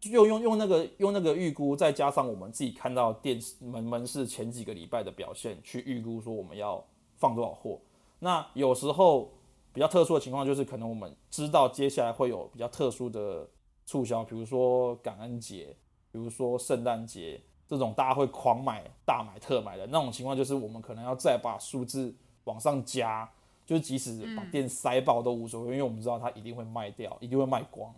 就用用用那个用那个预估，再加上我们自己看到店门门市前几个礼拜的表现，去预估说我们要放多少货。那有时候比较特殊的情况就是，可能我们知道接下来会有比较特殊的促销，比如说感恩节，比如说圣诞节这种大家会狂买、大买特买的那种情况，就是我们可能要再把数字往上加，就是即使把店塞爆都无所谓，因为我们知道它一定会卖掉，一定会卖光。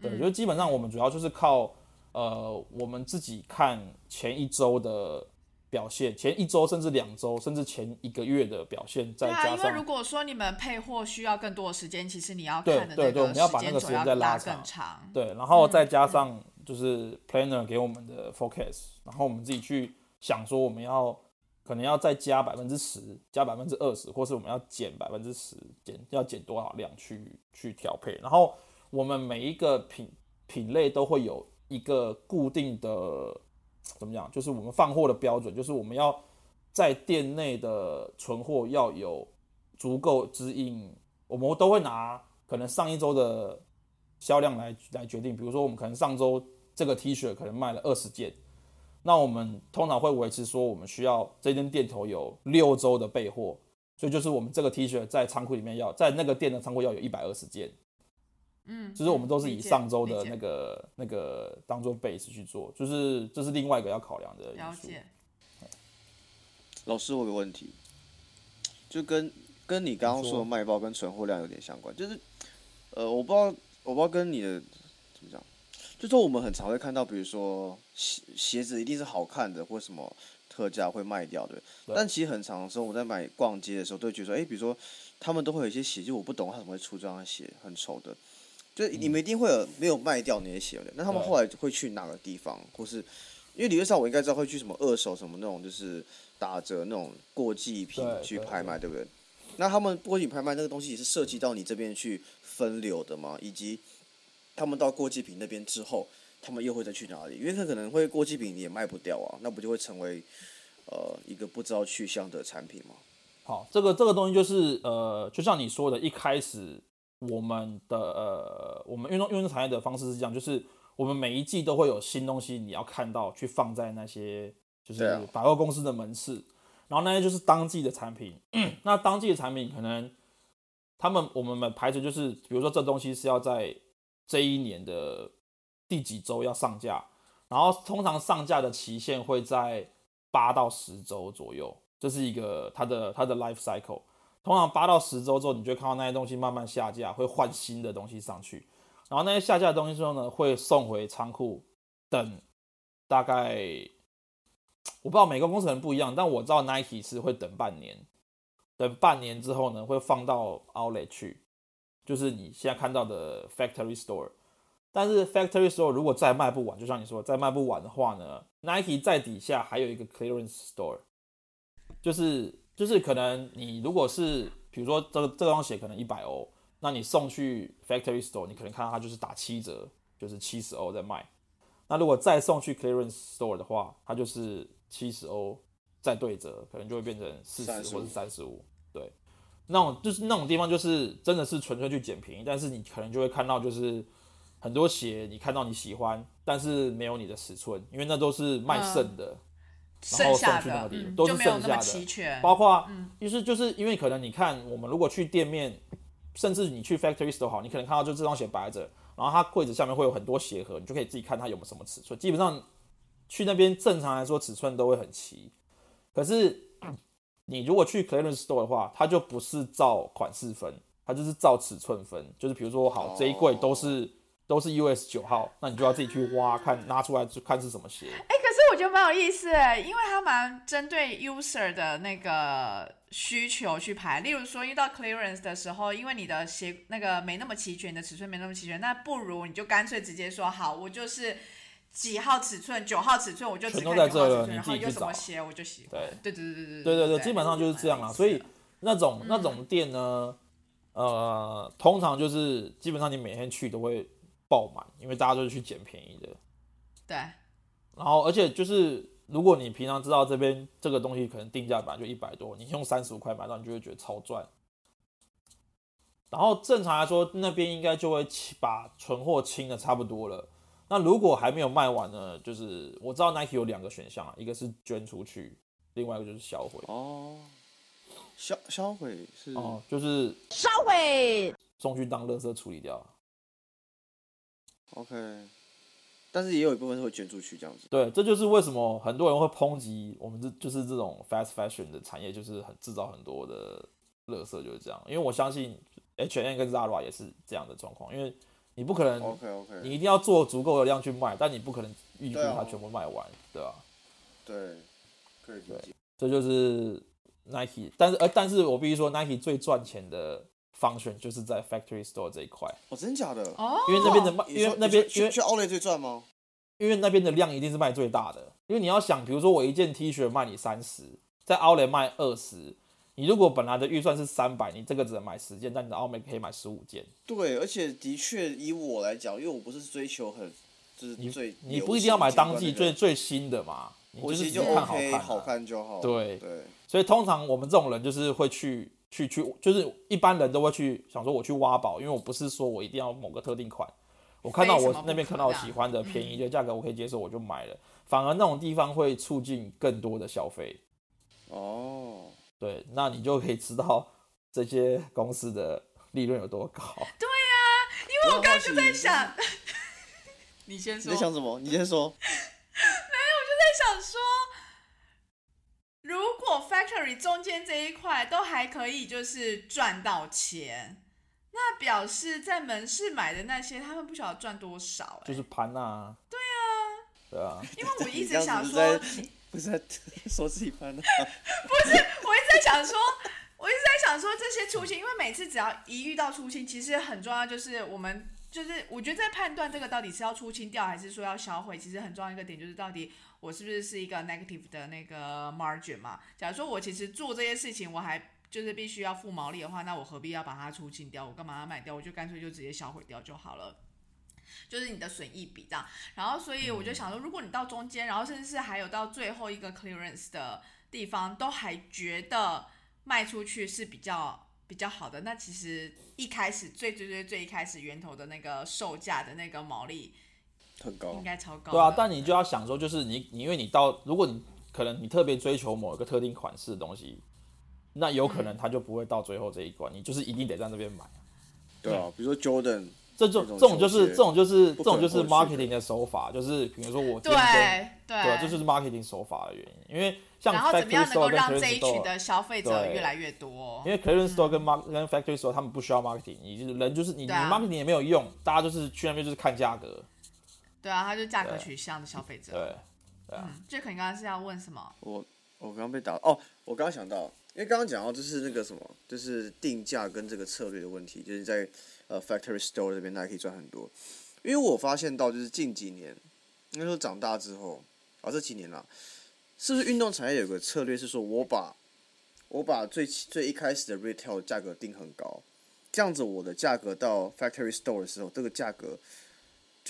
对，就是基本上我们主要就是靠呃我们自己看前一周的表现，前一周甚至两周，甚至前一个月的表现，再对啊，因为如果说你们配货需要更多的时间，其实你要对看的那对对我们要把那个时间再拉更长。对，然后再加上就是 planner 给我们的 forecast，然后我们自己去想说我们要可能要再加百分之十，加百分之二十，或是我们要减百分之十，减要减多少量去去调配。然后我们每一个品品类都会有一个固定的怎么讲，就是我们放货的标准，就是我们要在店内的存货要有足够支应，我们都会拿可能上一周的销量来来决定。比如说，我们可能上周这个 T 恤可能卖了二十件，那我们通常会维持说，我们需要这间店头有六周的备货，所以就是我们这个 T 恤在仓库里面要在那个店的仓库要有一百二十件。嗯，就是我们都是以上周的那个那个当做 base 去做，就是这是另外一个要考量的了因素。解。老师，我有个问题，就跟跟你刚刚说的卖包跟存货量有点相关，就是呃，我不知道我不知道跟你的怎么讲，就说我们很常会看到，比如说鞋鞋子一定是好看的或什么特价会卖掉的，对但其实很长的时候我在买逛街的时候都会觉得说，哎、比如说他们都会有一些鞋，就我不懂他怎么会出这样的鞋，很丑的。就是你们一定会有没有卖掉那些鞋的，那他们后来会去哪个地方，或是因为理论上我应该知道会去什么二手什么那种，就是打折那种过季品去拍卖，对不对？那他们过季拍卖那个东西也是涉及到你这边去分流的嘛？以及他们到过季品那边之后，他们又会再去哪里？因为他可能会过季品也卖不掉啊，那不就会成为呃一个不知道去向的产品吗？好，这个这个东西就是呃，就像你说的，一开始我们的呃，我们运动运动产业的方式是这样，就是我们每一季都会有新东西，你要看到去放在那些就是百货公司的门市，然后那些就是当季的产品。那当季的产品可能他们我们排除就是，比如说这东西是要在这一年的第几周要上架，然后通常上架的期限会在八到十周左右。这是一个它的它的 life cycle。通常八到十周之后，你就看到那些东西慢慢下架，会换新的东西上去。然后那些下架的东西之后呢，会送回仓库，等大概我不知道每个公司可能不一样，但我知道 Nike 是会等半年，等半年之后呢，会放到 Outlet 去，就是你现在看到的 Factory Store。但是 Factory Store 如果再卖不完，就像你说再卖不完的话呢，Nike 在底下还有一个 Clearance Store，就是就是可能你如果是比如说这个这双鞋可能一百欧，那你送去 Factory Store，你可能看到它就是打七折，就是七十欧在卖。那如果再送去 Clearance Store 的话，它就是七十欧再对折，可能就会变成四十或者三十五。对，那种就是那种地方就是真的是纯粹去捡便宜，但是你可能就会看到就是很多鞋你看到你喜欢，但是没有你的尺寸，因为那都是卖剩的。然后剩下送去那个地的嗯都是就没有那么剩下的齐全。包括就是就是因为可能你看我们如果去店面，甚至你去 factory store 好，你可能看到就这双鞋摆着，然后它柜子下面会有很多鞋盒，你就可以自己看它有没有什么尺寸。基本上去那边正常来说尺寸都会很齐，可是你如果去 clearance store 的话，它就不是照款式分，它就是照尺寸分。就是比如说好这一柜都是。都是 US 九号，那你就要自己去挖看，拿出来就看是什么鞋。我觉得蛮有意思哎，因为它蛮针对 user 的那个需求去排。例如说，遇到 clearance 的时候，因为你的鞋那个没那么齐全，你的尺寸没那么齐全，那不如你就干脆直接说好，我就是几号尺寸，九号尺寸，我就只看九号尺寸，然后有什么鞋我就喜欢。对对对对对对对对对，基本上就是这样啊。所以那种那种店呢，呃，通常就是基本上你每天去都会爆满，因为大家都是去捡便宜的。对然后，而且就是如果你平常知道这边这个东西可能定价本来就一百多，你用三十五块买到，你就会觉得超赚。然后正常来说，那边应该就会清把存货清的差不多了。那如果还没有卖完呢？就是我知道 Nike 有两个选项啊，一个是捐出去，另外一个就是销毁。哦，销销毁是哦，就是烧毁。送去当垃圾处理掉。OK，但是也有一部分是会捐出去这样子。对，这就是为什么很多人会抨击我们这就是这种 fast fashion 的产业，就是很制造很多的垃圾，就是这样。因为我相信 H&M 跟 Zara 也是这样的状况，因为你不可能 OK OK，你一定要做足够的量去卖，但你不可能预估它全部卖完，对吧、对，可以理解。这就是 Nike，但是呃，但是我必须说 Nike 最赚钱的 function 就是在 factory store 这一块，哦，真假的？哦，因为那边的卖，因为那边去去奥莱最赚吗？因为那边的量一定是卖最大的，因为你要想，比如说我一件 T 恤卖你三十，在 Outlet 卖二十，你如果本来的预算是三百，你这个只能买十件，但你的 Outlet 可以买十五件，对，而且的确以我来讲，因为我不是追求很就是你最你不一定要买当季季最最新的嘛，你就是只是看好看、啊，好看就好。对。对，所以通常我们这种人就是会去去去，就是一般人都会去想说我去挖宝，因为我不是说我一定要某个特定款，我看到我那边看到我喜欢的便宜的价格我可以接受，我就买了。反而那种地方会促进更多的消费，哦，对，那你就可以知道这些公司的利润有多高。对呀因为我刚刚就在想，你先说 你说。在想什么？你先说。没有，我就在想说，如果 factory 中间这一块都还可以，就是赚到钱，那表示在门市买的那些，他们不晓得赚多少、哎，就是盘啊，对啊，对啊，因为我一直想说，你 不是在 说自己翻的。我一直在想说，我一直在想说这些出清，因为每次只要一遇到出清，其实很重要，就是我们就是我觉得在判断这个到底是要出清掉还是说要销毁，其实很重要一个点就是到底我是不是是一个 negative 的那个 margin 嘛？假如说我其实做这些事情，我还就是必须要付毛利的话，那我何必要把它出清掉？我干嘛要卖掉？我就干脆就直接销毁掉就好了。就是你的损益比这样，然后所以我就想说，如果你到中间，然后甚至是还有到最后一个 clearance 的地方，都还觉得卖出去是比较比较好的，那其实一开始最最最最一开始源头的那个售价的那个毛利很高。应。该超高。对啊，但你就要想说，就是你你因为你到，如果你可能你特别追求某一个特定款式的东西，那有可能它就不会到最后这一关，你就是一定得在那边买。对啊，比如说 Jordan 这种这种就是这种就是这种就是 marketing 的手法，就是比如说我今对天对对，这就是 marketing 手法的原因，因为像然后怎么 factory 样能够 store 跟让 clearance 这一群 store，的消费者越来越多？因？为 clearance store 跟 mark 跟 factory store 他们不需要 marketing，你就是人就是你你 marketing 也没有用，大家就是去那边就是看价格，对啊，他就价格对取向的消费者。对对啊，嗯，这可你刚刚是要问什么？我我刚刚被打哦，我刚刚想到，因为刚刚讲到就是那个什么，就是定价跟这个策略的问题，就是在呃 factory store 这边大家可以赚很多。因为我发现到就是近几年，应该说长大之后，啊这几年啦，是不是运动产业有个策略是说我把我把最最一开始的 retail 的价格定很高，这样子我的价格到 factory store 的时候，这个价格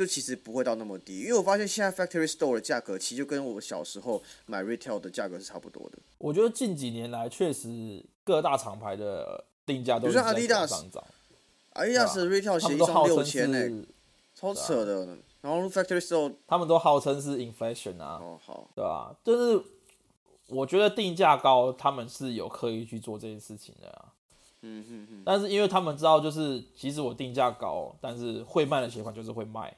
就其实不会到那么低，因为我发现现在 factory store 的价格其实就跟我小时候买 retail 的价格是差不多的。我觉得近几年来确实各大厂牌的定价都是在上涨，阿迪达斯的 retail 鞋一双六千呢，超扯的。然后 factory store 他们都号称是 inflation 啊，哦好，对吧、就是我觉得定价高，他们是有刻意去做这件事情的啊。嗯哼哼，但是因为他们知道，就是即使我定价高，但是会卖的鞋款就是会卖。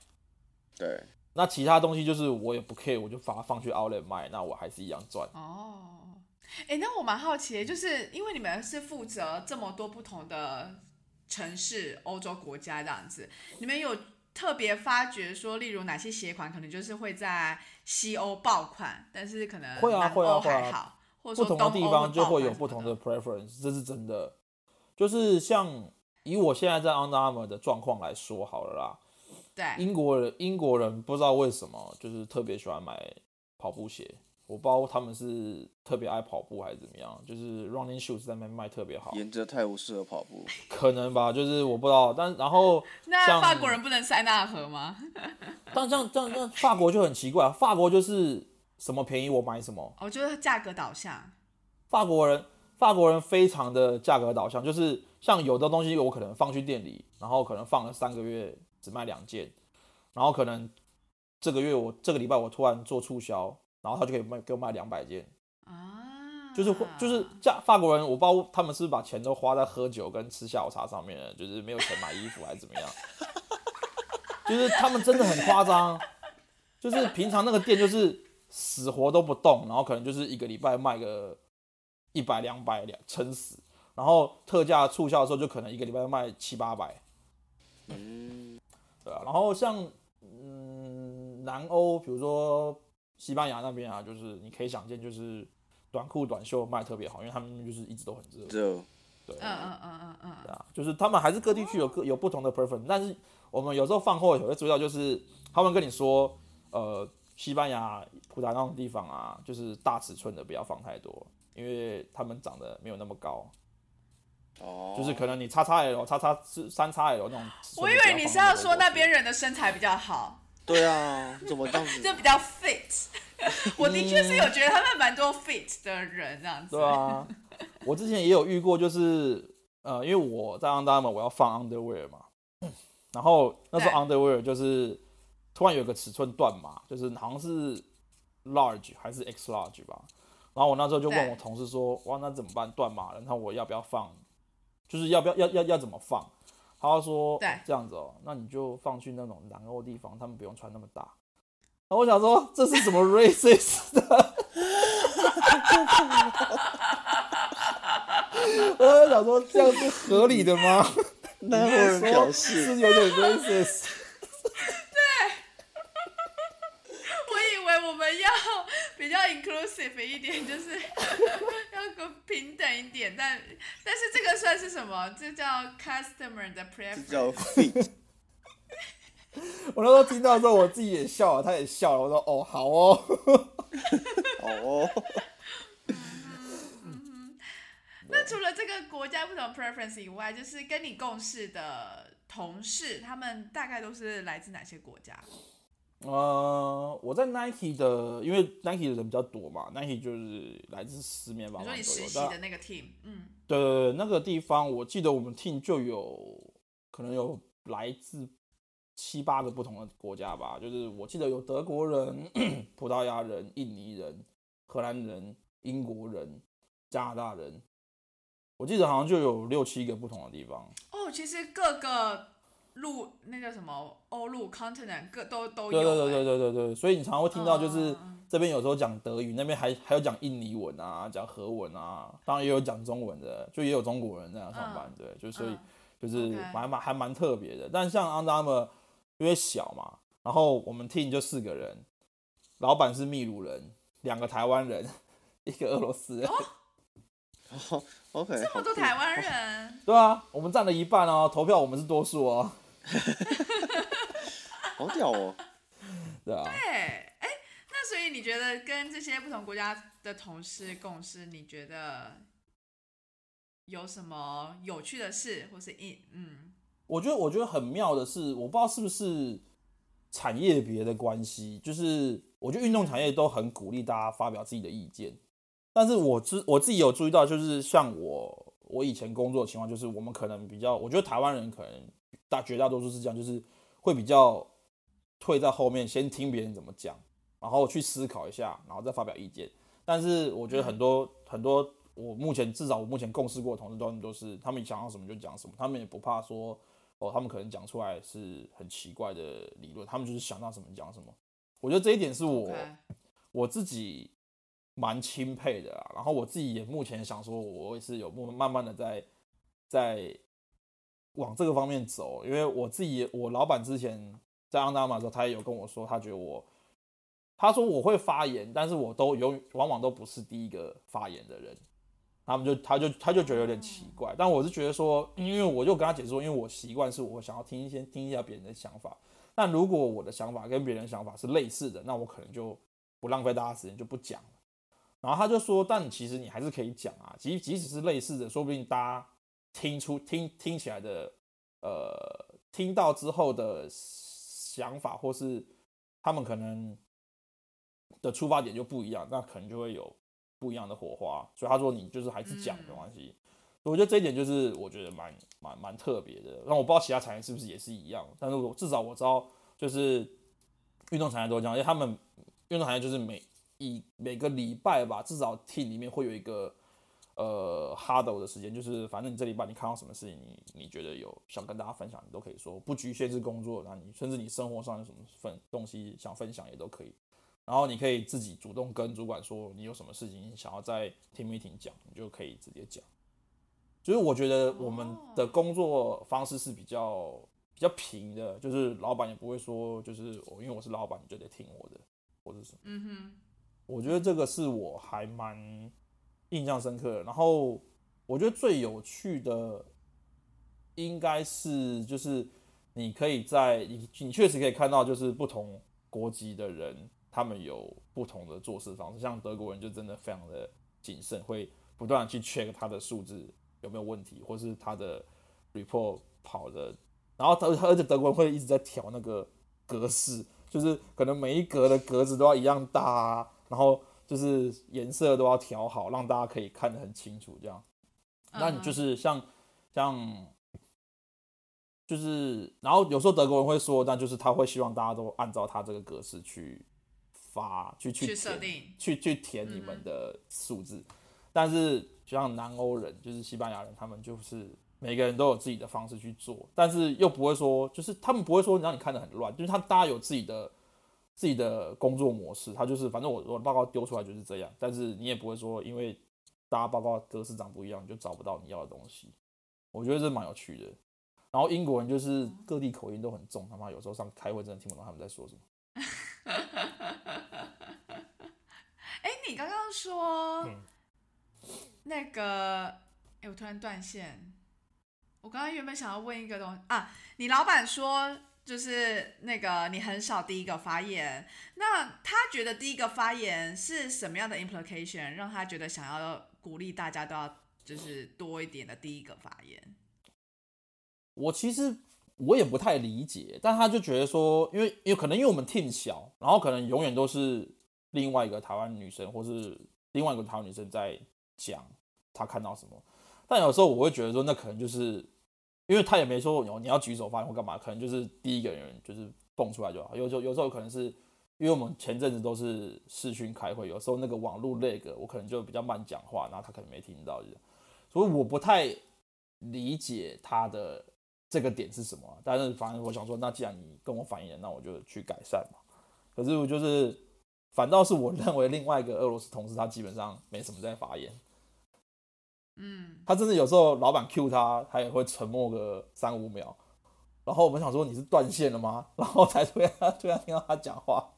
对，那其他东西就是我也不 care，我就把它放去 outlet 卖，那我还是一样赚。哦，哎，那我蛮好奇的，就是因为你们是负责这么多不同的城市、欧洲国家这样子，你们有特别发觉说，例如哪些鞋款可能就是会在西欧爆款，但是可能会啊南欧会啊会啊还好，或者不说东欧同的地方就爆会有不同的 preference，这是真的。就是像以我现在在 Under Armour 的状况来说好了啦，对，英国人英国人不知道为什么就是特别喜欢买跑步鞋，我不知道他们是特别爱跑步还是怎么样，就是 running shoes 在那边卖特别好，沿着泰晤士河跑步。可能吧，就是我不知道，但然后 那法国人不能塞纳河吗？但这样这样这样法国就很奇怪，法国就是什么便宜我买什么，我觉得价格导向，法国人法国人非常的价格导向，就是像有的东西我可能放去店里，然后可能放了三个月只卖两件，然后可能这个月我这个礼拜我突然做促销，然后他就可以卖给我卖两百件，啊，就是就是。价法国人我不知道他们是不是把钱都花在喝酒跟吃下午茶上面了，就是没有钱买衣服还是怎么样，就是他们真的很夸张，就是平常那个店就是死活都不动，然后可能就是一个礼拜卖个一百两百两撑死，然后特价促销的时候就可能一个礼拜卖七八百，嗯，对啊，然后像嗯南欧，比如说西班牙那边啊，就是你可以想见，就是短裤短袖卖特别好，因为他们那边就是一直都很热，热，对，嗯嗯嗯嗯嗯对啊，就是他们还是各地区有各有不同的 preference，但是我们有时候饭后也会注意到，就是他们跟你说，呃，西班牙、葡萄牙那种地方啊，就是大尺寸的不要放太多，因为他们长得没有那么高，哦，就是可能你叉叉 L、叉叉是三叉 L 那种我以。为你是要说那边人的身材比较好，对啊，怎么这样子？就比较 fit。我的确是有觉得他们蛮多 fit 的人这样子。对啊，我之前也有遇过，就是呃，因为我在 Under Armour 我要放 underwear 嘛，然后那时候 underwear 就是突然有个尺寸断码，就是好像是 large 还是 x large 吧，然后我那时候就问我同事说，哇，那怎么办？断码了，那我要不要放？就是要不要要要要怎么放？他就说，这样子哦，那你就放去那种南欧地方，他们不用穿那么大。然后我想说，这是什么 racist 的？我在想说，这样是合理的吗？南欧人表示，是有点 racist。我以为我们要比较 inclusive 一点，就是要个平等一点，但但是这个算是什么？这叫 customer 的 preference。叫 fit。我那时候听到之后，我自己也笑了，他也笑了。我说：“哦，好哦。哦，那除了这个国家不同 preference 以外，就是跟你共事的同事，他们大概都是来自哪些国家？”呃，我在 Nike 的，因为 Nike 的人比较多嘛，Nike 就是来自四面八你说你方都有。但实习的那个 team，嗯，对对对，那个地方我记得我们 team 就有可能有来自七八个不同的国家吧，就是我记得有德国人、葡萄牙人、印尼人、荷兰人、英国人、加拿大人，我记得好像就有六七个不同的地方。哦，其实各个陆那叫什么欧陆 continent 各都都有、对对对对欸。对对对，所以你常常会听到就是这边有时候讲德语，那边还还有讲印尼文啊，讲荷文啊，当然也有讲中文的，就也有中国人在那上班，对，就所以嗯就是蛮蛮还蛮特别的。但像 Under Armour 因为小嘛，然后我们 team 就四个人，老板是秘鲁人，两个台湾人，一个俄罗斯人，哦，OK，这么多台湾人，对啊，我们占了一半哦，投票我们是多数哦，好屌哦！对啊，对，哎，那所以你觉得跟这些不同国家的同事共事，你觉得有什么有趣的事，或是一嗯。我觉得我觉得很妙的是，我不知道是不是产业别的关系，就是我觉得运动产业都很鼓励大家发表自己的意见，但是我知我自己有注意到，就是像我我以前工作的情况，就是我们可能比较，我觉得台湾人可能大绝大多数是这样，就是会比较退在后面，先听别人怎么讲，然后去思考一下，然后再发表意见。但是我觉得很多、很多，我目前至少我目前共事过的同事都都是，他们想要什么就讲什么，他们也不怕说哦，他们可能讲出来是很奇怪的理论，他们就是想到什么讲什么。我觉得这一点是我我自己蛮钦佩的啊。然后我自己也目前想说，我也是有慢慢慢的在在往这个方面走，因为我自己我老板之前在安达玛的时候，他也有跟我说，他觉得我他说我会发言，但是我都永往往都不是第一个发言的人。他们就他就他就觉得有点奇怪，但我是觉得说，因为我就跟他解释说，因为我习惯是我想要听一些听一下别人的想法，但如果我的想法跟别人想法是类似的，那我可能就不浪费大家时间就不讲。然后他就说，但其实你还是可以讲啊，即即使是类似的，说不定大家听出听听起来的呃听到之后的想法，或是他们可能的出发点就不一样，那可能就会有不一样的火花。所以他说你就是还是讲嗯没关系。我觉得这一点就是我觉得蛮蛮蛮特别的。那我不知道其他产业是不是也是一样，但是我至少我知道，就是运动产业都这样，因为他们运动产业就是每以每个礼拜吧，至少 team 里面会有一个呃 huddle 的时间，就是反正你这礼拜你看到什么事情，你你觉得有想跟大家分享，你都可以说，不局限是工作，那你甚至你生活上有什么分东西想分享也都可以。然后你可以自己主动跟主管说，你有什么事情想要在 team meeting 讲，你就可以直接讲。就是我觉得我们的工作方式是比较比较平的，就是老板也不会说，就是我因为我是老板你就得听我的，或者什么。嗯哼，我觉得这个是我还蛮印象深刻的。然后我觉得最有趣的应该是就是你可以在你你确实可以看到，就是不同国籍的人他们有不同的做事方式。像德国人就真的非常的谨慎，会不断去 check 他的数字有没有问题，或是他的 report 跑的，然后他而且德国人会一直在调那个格式，就是可能每一格的格子都要一样大啊，然后就是颜色都要调好，让大家可以看得很清楚。这样，那你就是像像就是，然后有时候德国人会说，那就是他会希望大家都按照他这个格式去发，去去去设填定去去填你们的数字。但是像南欧人，就是西班牙人，他们就是每个人都有自己的方式去做，但是又不会说，就是他们不会说让你看得很乱，就是他大家有自己的自己的工作模式，他就是反正我我的报告丢出来就是这样，但是你也不会说因为大家报告格式长不一样，你就找不到你要的东西。我觉得这蛮有趣的。然后英国人就是各地口音都很重，他妈有时候上开会真的听不懂他们在说什么。哎，你刚刚说、嗯那个，哎，我突然断线。我刚刚原本想要问一个东西啊，你老板说就是那个你很少第一个发言，那他觉得第一个发言是什么样的 implication，让他觉得想要鼓励大家都要就是多一点的第一个发言？我其实我也不太理解，但他就觉得说，因为有可能因为我们 team 小，然后可能永远都是另外一个台湾女生，或是另外一个台湾女生在讲她看到什么。但有时候我会觉得说，那可能就是因为他也没说你要举手发言或干嘛，可能就是第一个人就是蹦出来就好。有时候有时候可能是因为我们前阵子都是视讯开会，有时候那个网络那个我可能就比较慢讲话，然后他可能没听到，所以我不太理解他的这个点是什么。但是反正我想说，那既然你跟我反映了，那我就去改善嘛。可是我就是，反倒是我认为另外一个俄罗斯同事，他基本上没什么在发言。嗯，他真的有时候老板 Q 他，他也会沉默个三五秒。然后我们想说你是断线了吗？然后才突然突然听到他讲话。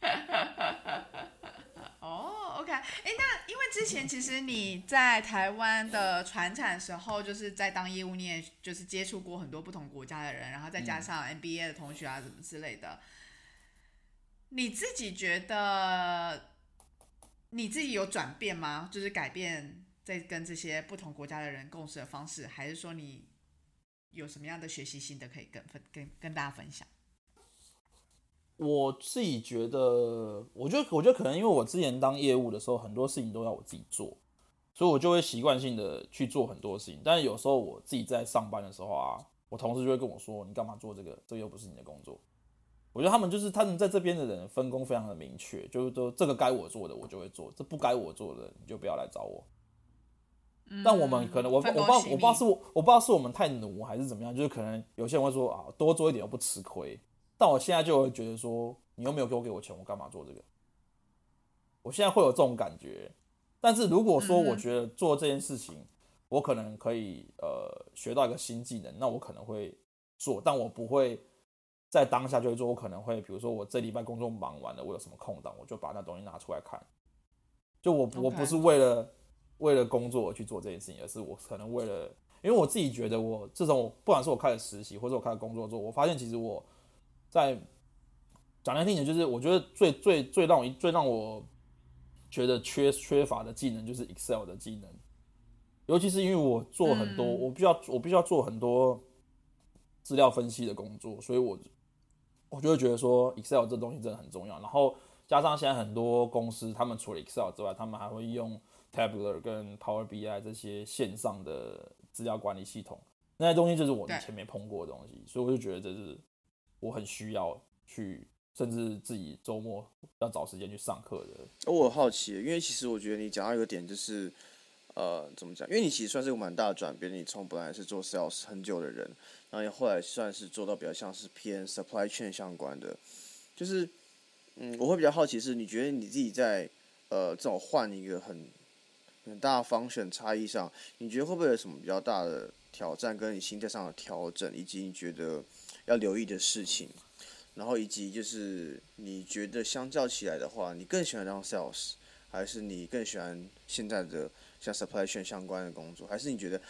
哦，OK，哎，那因为之前其实你在台湾的船产时候，就是在当业务，你也就是接触过很多不同国家的人，然后再加上 MBA 的同学啊，什么之类的。你自己觉得你自己有转变吗？就是改变在跟这些不同国家的人共事的方式，还是说你有什么样的学习心得可以跟分跟跟大家分享？我自己觉得，我觉得，我觉得可能因为我之前当业务的时候，很多事情都要我自己做，所以我就会习惯性的去做很多事情。但是有时候我自己在上班的时候啊，我同事就会跟我说：“你干嘛做这个？这又不是你的工作。”我觉得他们就是他们在这边的人分工非常的明确，就是说这个该我做的我就会做，这不该我做的你就不要来找我。但我们可能我我不知道我不知道是我我不知道是我们太奴还是怎么样，就是可能有些人会说啊多做一点又不吃亏。但我现在就会觉得说，你又没有给我给我钱，我干嘛做这个？我现在会有这种感觉。但是如果说我觉得做这件事情，我可能可以呃学到一个新技能，那我可能会做，但我不会在当下就会做。我可能会比如说我这礼拜工作忙完了，我有什么空档，我就把那东西拿出来看。就我我不是为了为了工作去做这件事情，而是我可能为了，因为我自己觉得我自从不管是我开始实习或者我开始工作之后，我发现其实我。在讲难听点，就是我觉得最最最让我最让我觉得缺缺乏的技能就是 Excel 的技能，尤其是因为我做很多，我必须要我必须要做很多资料分析的工作，所以我我就会觉得说 Excel 这东西真的很重要。然后加上现在很多公司，他们除了 Excel 之外，他们还会用 Tabular 跟 Power BI 这些线上的资料管理系统，那些东西就是我以前没碰过的东西，所以我就觉得这是。我很需要去，甚至自己周末要找时间去上课的。我好奇，因为其实我觉得你讲到一个点，就是呃，怎么讲？因为你其实算是个蛮大的转变，你从本来是做 sales 很久的人，然后你后来算是做到比较像是偏 supply chain 相关的。就是，嗯，我会比较好奇是，你觉得你自己在呃这种换一个很很大方选差异上，你觉得会不会有什么比较大的挑战，跟你心态上的调整，以及你觉得？要留意的事情，然后以及就是你觉得相较起来的话，你更喜欢当 sales，还是你更喜欢现在的像 supply chain 相关的工作，还是你觉得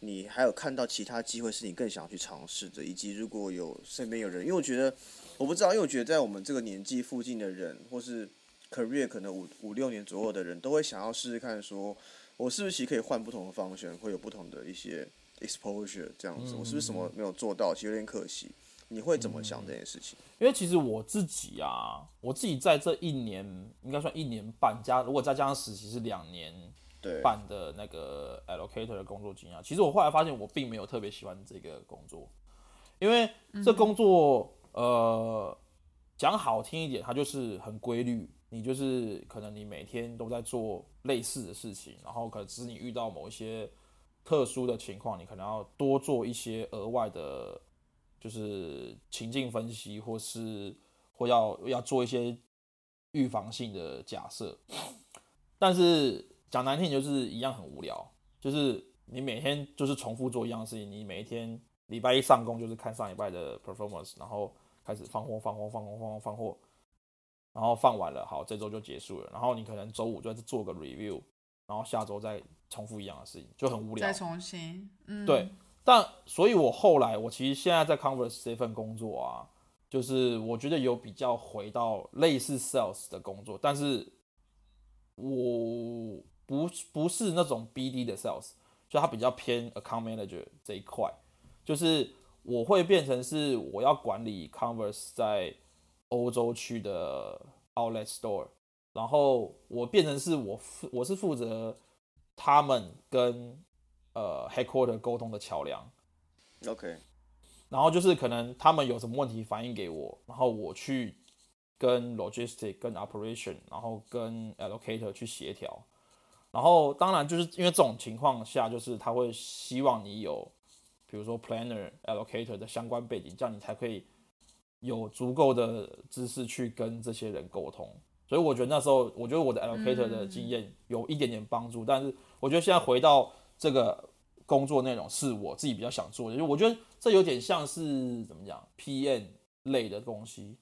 你还有看到其他机会是你更想要去尝试的？以及如果有身边有人，因为我觉得我不知道，因为我觉得在我们这个年纪附近的人，或是 career 可能五五六年左右的人，都会想要试试看，说我是不是可以换不同的方向，会有不同的一些 exposure 这样子，我是不是什么没有做到？其实有点可惜。你会怎么想这件事情？因为其实我自己啊，我自己在这一年应该算一年半加，如果再加上实习是两年半的那个 allocator 的工作经验。其实我后来发现，我并没有特别喜欢这个工作，因为这工作呃讲好听一点，它就是很规律，你就是可能你每天都在做类似的事情，然后可能只是你遇到某一些特殊的情况，你可能要多做一些额外的。就是情境分析，或是或要要做一些预防性的假设，但是讲难听就是一样很无聊，就是你每天就是重复做一样事情，你每一天礼拜一上工就是看上礼拜的 performance，然后开始放货放货放货放货放货，然后放完了，好，这周就结束了，然后你可能周五就做个 review，然后下周再重复一样的事情，就很无聊。再重新，嗯，对。但所以，我后来我其实现在在 Converse 这份工作啊，就是我觉得有比较回到类似 sales 的工作，但是我不不是那种 BD 的 sales，就它比较偏 account manager 这一块，就是我会变成是我要管理 Converse 在欧洲区的 outlet store，然后我变成是我负我是负责他们跟呃，headquarter 沟通的桥梁，OK，然后就是可能他们有什么问题反映给我，然后我去跟 logistic、跟 operation，然后跟 allocator 去协调，然后当然就是因为这种情况下，就是他会希望你有，比如说 planner、allocator 的相关背景，这样你才可以有足够的知识去跟这些人沟通。所以我觉得那时候，我觉得我的 allocator 的经验有一点点帮助。但是我觉得现在回到这个工作内容，是我自己比较想做的，就我觉得这有点像是怎么讲 PM 类的东西。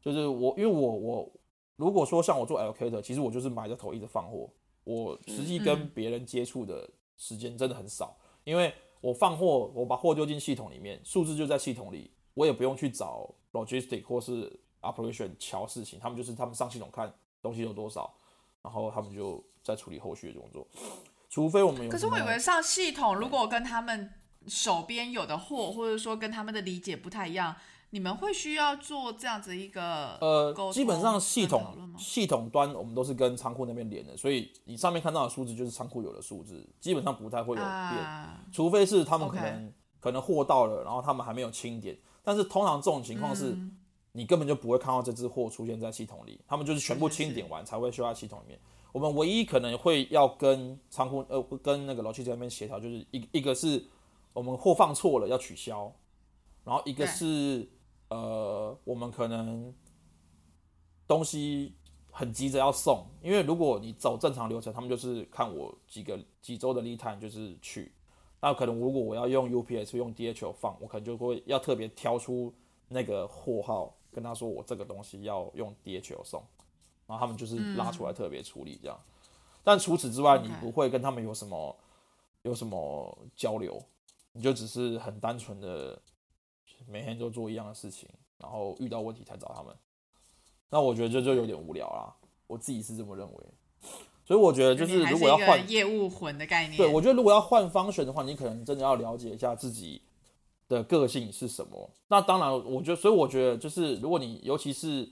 就是我，因为我我如果说像我做 allocator，其实我就是埋着头一直放货，我实际跟别人接触的时间真的很少，因为我放货，我把货丢进系统里面，数字就在系统里，我也不用去找 logistic 或是 operation 调事情，他们就是他们上系统看东西有多少，然后他们就在处理后续的工作，除非我们有。可是我以为上系统，如果跟他们手边有的货，或者说跟他们的理解不太一样。你们会需要做这样子一个呃，基本上系统系统端我们都是跟仓库那边连的，所以你上面看到的数字就是仓库有的数字，基本上不太会有变，除非是他们可能可能货到了，然后他们还没有清点，但是通常这种情况是你根本就不会看到这只货出现在系统里，他们就是全部清点完才会修在系统里面。我们唯一可能会要跟仓库呃跟那个楼梯在那边协调，就是一一个是我们货放错了要取消，然后一个是。呃，我们可能东西很急着要送，因为如果你走正常流程，他们就是看我几个几周的 lead time 就是去，那可能如果我要用 UPS 用 DHL 放，我可能就会要特别挑出那个货号，跟他说我这个东西要用 DHL 送，然后他们就是拉出来特别处理这样。但除此之外，你不会跟他们有什么有什么交流，你就只是很单纯的。每天都做一样的事情，然后遇到问题才找他们。那我觉得这就有点无聊啦，我自己是这么认为。所以我觉得就是如果要换业务魂的概念，对我觉得如果要换方选的话，你可能真的要了解一下自己的个性是什么。那当然，我觉得，所以我觉得就是如果你尤其是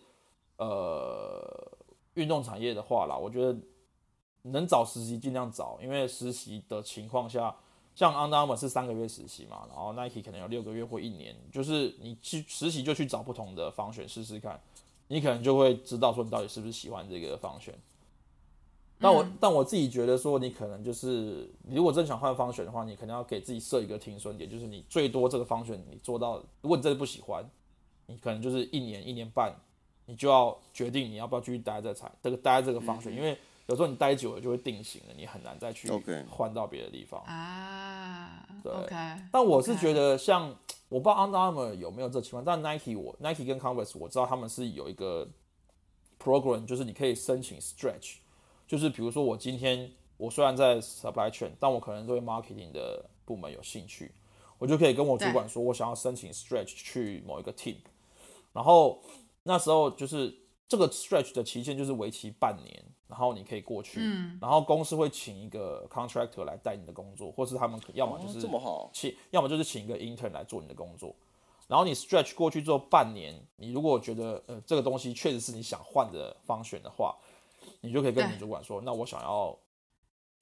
呃运动产业的话啦，我觉得能找实习尽量找，因为实习的情况下。像 Under Armour 是三个月实习嘛，然后 Nike 可能有六个月或一年，就是你去实习就去找不同的方选试试看，你可能就会知道说你到底是不是喜欢这个方选。但我但我自己觉得说，你可能就是你如果真想换方选的话，你可能要给自己设一个停损点，就是你最多这个方选你做到，如果你真的不喜欢，你可能就是一年一年半，你就要决定你要不要继续待在产这个待在这个方选，因为。有时候你待久了就会定型了，你很难再去换到别的地方啊。对，但我是觉得像我不知道 Under Armour 有没有这情况，但 Nike 我 Nike 跟 Converse 我知道他们是有一个 program，就是你可以申请 stretch，就是比如说我今天我虽然在 supply chain，但我可能对 marketing 的部门有兴趣，我就可以跟我主管说我想要申请 stretch 去某一个 team，然后那时候就是这个 stretch 的期限就是为期半年。然后你可以过去，然后公司会请一个 contractor 来带你的工作，或是他们要么就是这么好，请要么就是请一个 intern 来做你的工作。然后你 stretch 过去之后半年，你如果觉得呃这个东西确实是你想换的方选的话，你就可以跟你主管说，那我想要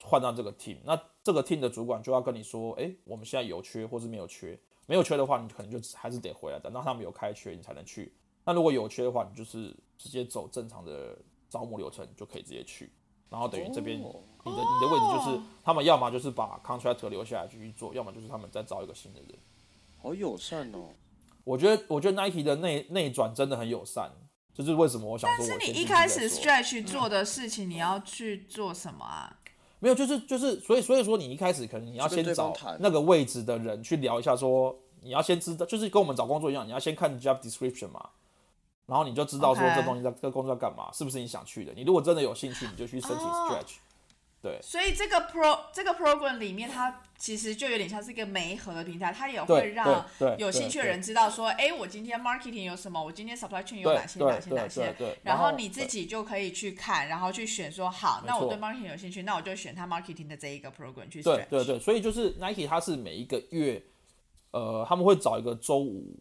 换到这个 team。那这个 team 的主管就要跟你说，哎，我们现在有缺或是没有缺，没有缺的话，你可能就还是得回来，等到他们有开缺你才能去。那如果有缺的话，你就是直接走正常的。招募流程就可以直接去，然后等于这边你的你的位置就是他们要么就是把 contractor 留下来继续做，要么就是他们再招一个新的人。好友善哦！我觉得我觉得 Nike 的内内转真的很友善，这是为什么我想说。但是你一开始 stretch 做的事情，你要去做什么啊？没有，就是就是所以所以说你一开始可能你要先找那个位置的人去聊一下，说你要先知道，就是跟我们找工作一样，你要先看 job description 嘛。然后你就知道说这东西在这个工作要干嘛，是不是你想去的？你如果真的有兴趣，你就去申请 stretch。对。所以这个 pro 这个 program 里面，它其实就有点像是一个媒合的平台，它也会让有兴趣的人知道说，哎，我今天 marketing 有什么，我今天 supply chain 有哪些哪些哪些。对然后你自己就可以去看，然后去选说，好，那我对 marketing 有兴趣，那我就选它 marketing 的这一个 program 去。对对对，所以就是 Nike 它是每一个月，呃，他们会找一个周五。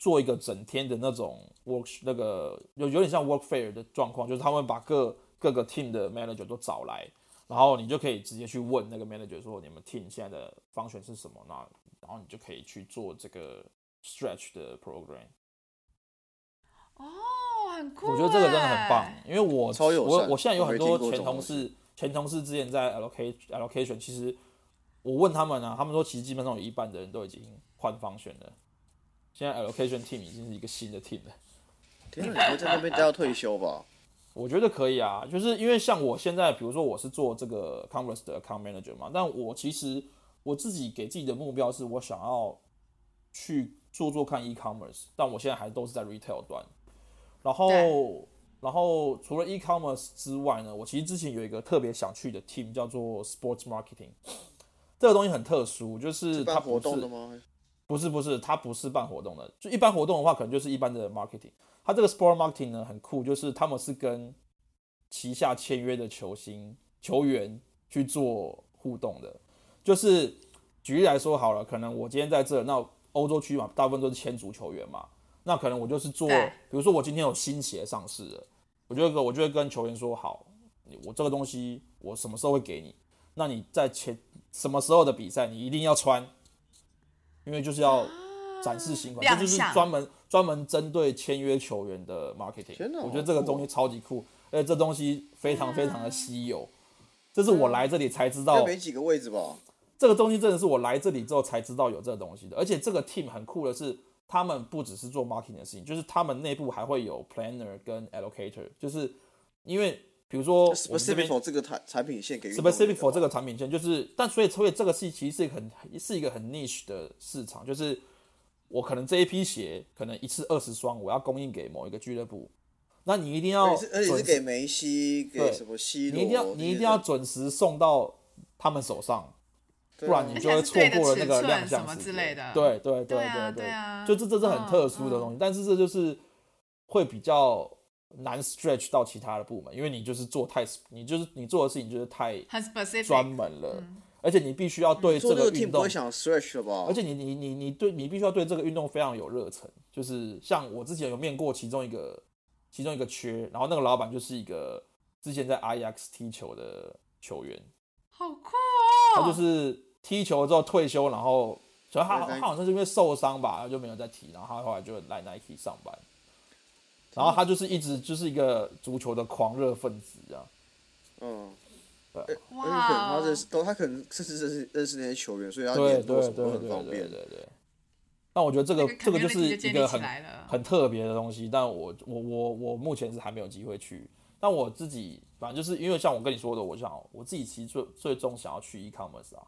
做一个整天的那种 work，那个有有点像 work fair 的状况，就是他们把各各个 team 的 manager 都找来，然后你就可以直接去问那个 manager 说你们 team 现在的方选是什么，那然后你就可以去做这个 stretch 的 program。哦，很酷！我觉得这个真的很棒，因为我我我现在有很多前同事，前同事之前在 allocation allocation，其实我问他们啊，他们说其实基本上有一半的人都已经换方选了。现在 allocation team 已经是一个新的 team 了。天哪，你会在那边待到退休吧？我觉得可以啊，就是因为像我现在，比如说我是做这个 Converse 的 account manager 嘛，但我其实我自己给自己的目标是我想要去做做看 e-commerce，但我现在还都是在 retail 端。然后，然后除了 e-commerce 之外呢，我其实之前有一个特别想去的 team 叫做 sports marketing，这个东西很特殊，就是它办不是活动的吗？不是不是，它不是办活动的。就一般活动的话，可能就是一般的 marketing。它这个 sport marketing 呢很酷，就是他们是跟旗下签约的球星、球员去做互动的。就是举例来说好了，可能我今天在这，那欧洲区嘛，大部分都是签足球员嘛，那可能我就是做，比如说我今天有新鞋上市了，我就会跟我就会跟球员说，好，我这个东西我什么时候会给你？那你在前什么时候的比赛，你一定要穿，因为就是要展示新款，这就是专门专门针对签约球员的 marketing。我觉得这个东西超级酷，而且这东西非常非常的稀有，这是我来这里才知道，没几个位置吧？这个东西真的是我来这里之后才知道有这个东西的。而且这个 team 很酷的是，他们不只是做 marketing 的事情，就是他们内部还会有 planner 跟 allocator，就是因为比如说我们这 specific 这个产产品线给 specific for 这个产品线，就是，但所以所以这个是其实是一个很是一个很 niche 的市场，就是我可能这一批鞋可能一次二十双，我要供应给某一个俱乐部，那你一定要而且是给梅西，给对什么西罗，你一定要你一定要准时送到他们手上，不然你就会错过了那个亮相什么之类的。对对对对啊对就这这是很特殊的东西，但是这就是会比较难 stretch 到其他的部门，因为你就是做太你就是你做的事情就是太很 specific，专门了，而且你必须要对这个运动？而且你你你你对你必须要对这个运动非常有热忱，就是像我之前有面过其中一个其中一个缺，然后那个老板就是一个之前在 Ajax 踢球的球员，好酷哦！他就是踢球之后退休，然后所以他他好像是因为受伤吧，他就没有再踢，然后他后来就来 Nike 上班，然后他就是一直就是一个足球的狂热分子这样。嗯，对而且可能他认识都，他可能甚至认识认识那些球员，所以他对联络对什么都很对对方便。对对对。但我觉得这个这个就是一个很很特别的东西，但我我我我目前是还没有机会去。但我自己反正就是因为像我跟你说的，我想我自己其实最最终想要去 e-commerce 啊，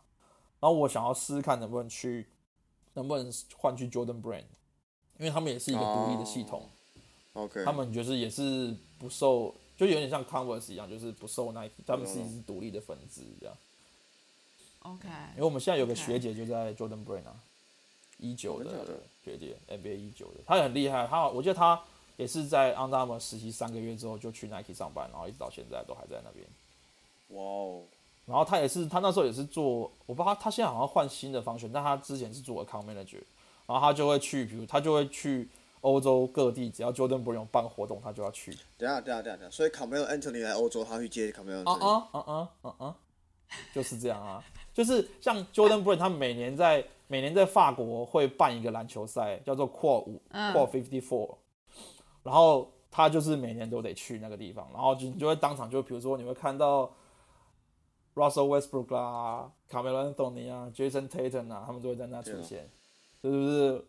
然后我想要试试看能不能去能不能换去 Jordan Brand，因为他们也是一个独立的系统，OK，他们就是也是不受，就有点像 Converse 一样，就是不受 Nike，他们是一支独立的分支这样。OK，因为我们现在有个学姐就在 Jordan Brand 啊，一九的学姐，NBA 一九的，她也很厉害。她我记得她也是在 Under Armour 实习三个月之后就去 Nike 上班，然后一直到现在都还在那边。哇哦，然后她也是，她那时候也是做，我不知道她她现在好像换新的方选，但她之前是做 account manager，然后她就会去，比如她就会去欧洲各地，只要 Jordan Brand 有办活动，他就要去。等一下等一下等一下。等下，所以 Carmelo Anthony 来欧洲，他去接 Carmelo 啊 Anthony。啊啊啊啊啊！就是这样啊，就是像 Jordan Brand，他每年在每年在法国会办一个篮球赛，叫做 Core 五、嗯。Core Fifty Four，然后他就是每年都得去那个地方，然后就你就会当场就比如说你会看到 Russell Westbrook 啦、Carmelo Anthony 啊、Jason Tatum 啊，他们都会在那出现，这就是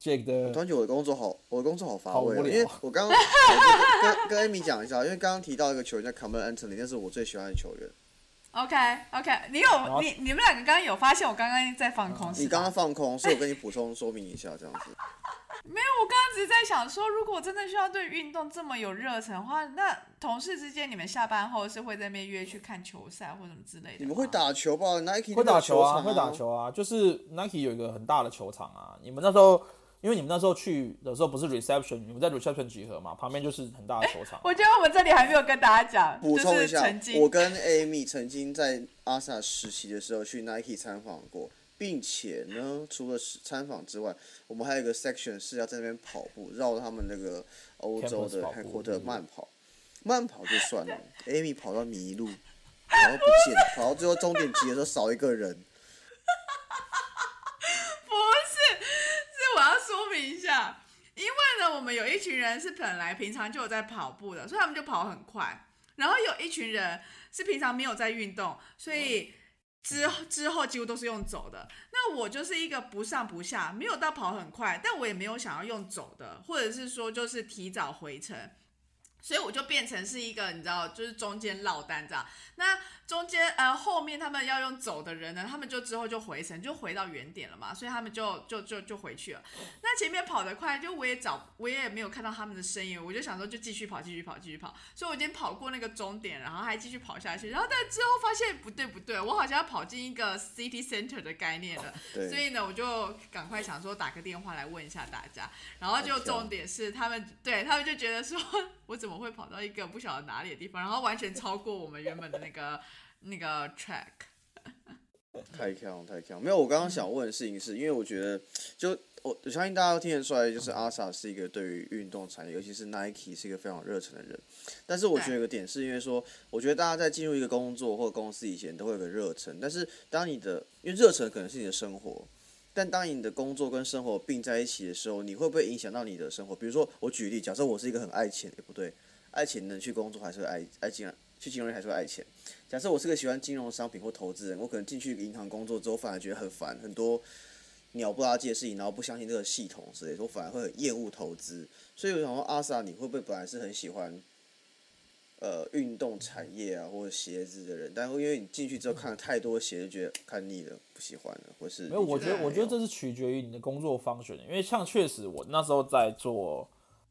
Jake 的突然觉得我的工作好，我的工作好乏味我刚刚 跟跟 Amy 讲一下，因为刚刚提到一个球员叫 Carmelo Anthony，那是我最喜欢的球员。OK OK，你有你你们两个刚刚有发现我刚刚在放空？你刚刚放空，所以我跟你补充说明一下，这样子。没有，我刚刚只是在想说，如果真的需要对运动这么有热忱的话，那同事之间你们下班后是会在那边约去看球赛或什么之类的？你们会？打球吧？Nike 会打球啊，会打。球啊，就是 Nike 有一个很大的球场啊。你们那时候，因为你们那时候去的时候不是 reception，你们在 reception 集合嘛，旁边就是很大的球场。我觉得我们这里还没有跟大家讲，就是补充一下曾，经我跟 Amy 曾经在阿萨实习的时候去 Nike 参访过，并且呢，除了是参访之外，我们还有一个 section 是要在那边跑步，绕他们那个欧洲的跑步 headquarter 慢跑。慢跑就算了，Amy 跑到迷路，然后不见，跑到最后终点集的时候少一个人。不，是我要说明一下，因为呢，我们有一群人是本来平常就有在跑步的，所以他们就跑很快。然后有一群人是平常没有在运动，所以之之后几乎都是用走的。那我就是一个不上不下，没有到跑很快，但我也没有想要用走的，或者是说就是提早回程。所以我就变成是一个，你知道，就是中间落单这样。那中间呃后面他们要用走的人呢，他们就之后就回程，就回到原点了嘛。所以他们就就就就回去了。那前面跑得快，就我也找我也没有看到他们的身影，我就想说就继续跑，继续跑，继续跑。所以我已经跑过那个终点，然后还继续跑下去。然后但之后发现不对不对，我好像要跑进一个 city center 的概念了。所以呢，我就赶快想说打个电话来问一下大家。然后就重点是他们对他们就觉得说。我怎么会跑到一个不晓得哪里的地方，然后完全超过我们原本的那个那个 track？太强太强！没有，我刚刚想问的事情是因为我觉得，就我我相信大家都听得出来，就是阿 sa 是一个对于运动产业，尤其是 Nike 是一个非常热忱的人。但是我觉得有个点是因为说，我觉得大家在进入一个工作或公司以前都会有个热忱，但是当你的因为热忱可能是你的生活。但当你的工作跟生活并在一起的时候，你会不会影响到你的生活？比如说，我举例，假设我是一个很爱钱，也不对，爱钱能去工作还是会爱爱金，去金融业还是会爱钱。假设我是个喜欢金融商品或投资人，我可能进去银行工作之后，反而觉得很烦，很多鸟不拉几的事情，然后不相信这个系统之类，我反而会很厌恶投资。所以我想说，阿 sa，你会不会本来是很喜欢？呃，运动产业啊，或者鞋子的人，但是因为你进去之后看了太多鞋，就觉得看腻了，不喜欢了，或是没有？我觉得，我觉得这是取决于你的工作方选的。因为像确实，我那时候在做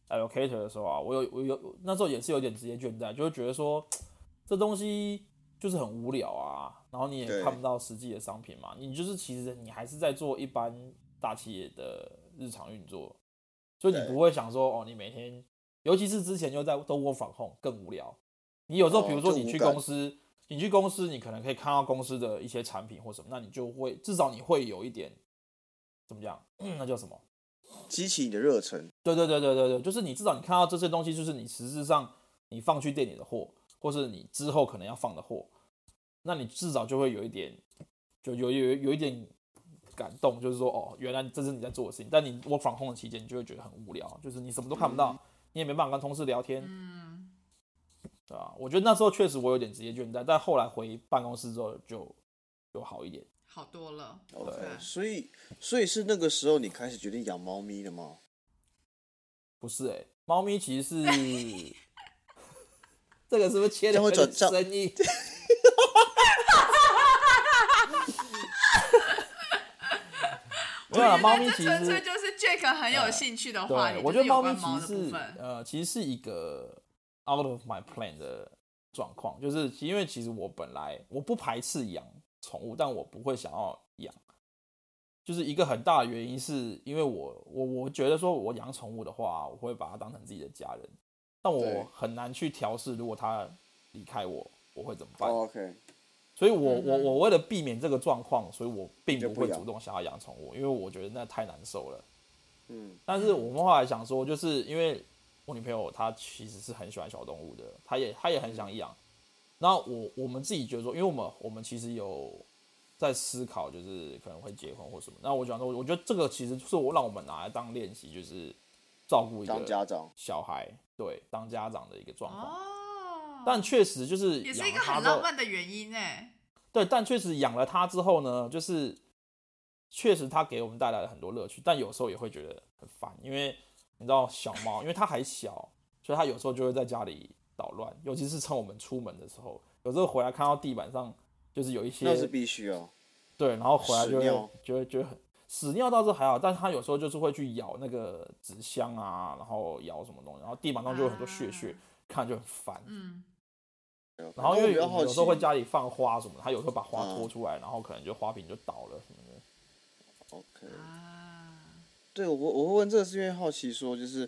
allocator 的时候啊，我有我有那时候也是有点职业倦怠，就会觉得说 这东西就是很无聊啊，然后你也看不到实际的商品嘛，你就是其实你还是在做一般大企业的日常运作，所以你不会想说哦，你每天。尤其是之前又在都窝防控更无聊。你有时候比如说你去公司，你去公司，你可能可以看到公司的一些产品或什么，那你就会至少你会有一点怎么讲？那叫什么？激起你的热忱。对对对对对对，就是你至少你看到这些东西，就是你实质上你放去店里的货，或是你之后可能要放的货，那你至少就会有一点，就有有有一点感动，就是说哦，原来这是你在做的事情。但你 work from home 的期间，你就会觉得很无聊，就是你什么都看不到。你也没办法跟同事聊天，嗯，对吧？我觉得那时候确实我有点职业倦怠，但后来回办公室之后就就好一点，好多了。OK，所以所以是那个时候你开始决定养猫咪的吗？不是哎，猫咪其实是 这个是不是切的会转生意？没有，猫咪其实纯粹就是 Jack 很有兴趣的话题。我觉得猫咪其实是呃，其实是一个 out of my plan 的状况，就是因为其实我本来我不排斥养宠物，但我不会想要养。就是一个很大的原因，是因为我我我觉得说我养宠物的话，我会把它当成自己的家人，但我很难去调试，如果它离开我，我会怎么办？OK。所以，我我我为了避免这个状况，所以我并不会主动想要养宠物，因为我觉得那太难受了。嗯，但是我们后来想说，就是因为我女朋友她其实是很喜欢小动物的，她也她也很想养。然后我我们自己觉得说，因为我们我们其实有在思考，就是可能会结婚或什么。那我想说，我觉得这个其实是我让我们拿来当练习，就是照顾一个家长小孩，对，当家长的一个状况。哦但确实就是也是一个很浪漫的原因哎。对，但确实养了它之后呢，就是确实它给我们带来了很多乐趣，但有时候也会觉得很烦，因为你知道小猫，因为它还小，所以它有时候就会在家里捣乱，尤其是趁我们出门的时候，有时候回来看到地板上就是有一些，那是必须哦。对，然后回来就会就会觉得很屎尿倒是还好，但是他有时候就是会去咬那个纸箱啊，然后咬什么东西，然后地板上就有很多血血，看就很烦。嗯。然后因为有有时候会家里放花什么，他有时候把花拖出来，然后可能就花瓶就倒了什么的。OK。对我我会问这个是因为好奇说，就是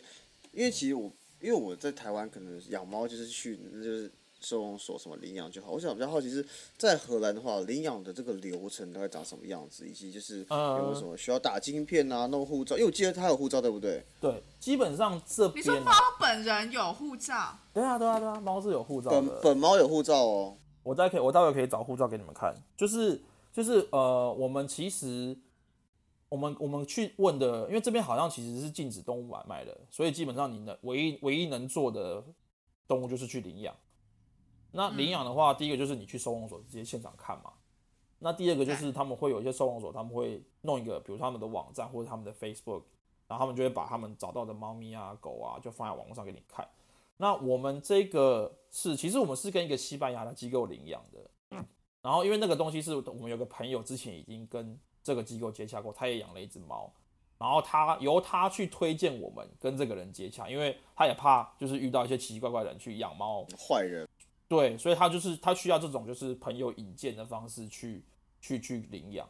因为其实我因为我在台湾可能养猫就是去就是。收容所什么领养就好，我想比较好奇是在荷兰的话，领养的这个流程大概长什么样子，以及就是有没有什么需要打晶片啊、弄护照，因为我记得他有护照，对不对？对，基本上这边。你说猫本人有护照？对啊，对啊，对啊，猫是有护照的。本本猫有护照哦。我待可以，我待会可以找护照给你们看。就是就是呃，我们其实我们我们去问的，因为这边好像其实是禁止动物买卖的，所以基本上你能唯一唯一能做的动物就是去领养。那领养的话，第一个就是你去收容所直接现场看嘛。那第二个就是他们会有一些收容所，他们会弄一个，比如他们的网站或者他们的 Facebook，然后他们就会把他们找到的猫咪啊、狗啊，就放在网络上给你看。那我们这个是，其实我们是跟一个西班牙的机构领养的，然后因为那个东西是我们有个朋友之前已经跟这个机构接洽过，他也养了一只猫，然后他由他去推荐我们跟这个人接洽，因为他也怕就是遇到一些奇奇怪怪的人去养猫，坏人，对，所以他就是他需要这种就是朋友引荐的方式去去去领养，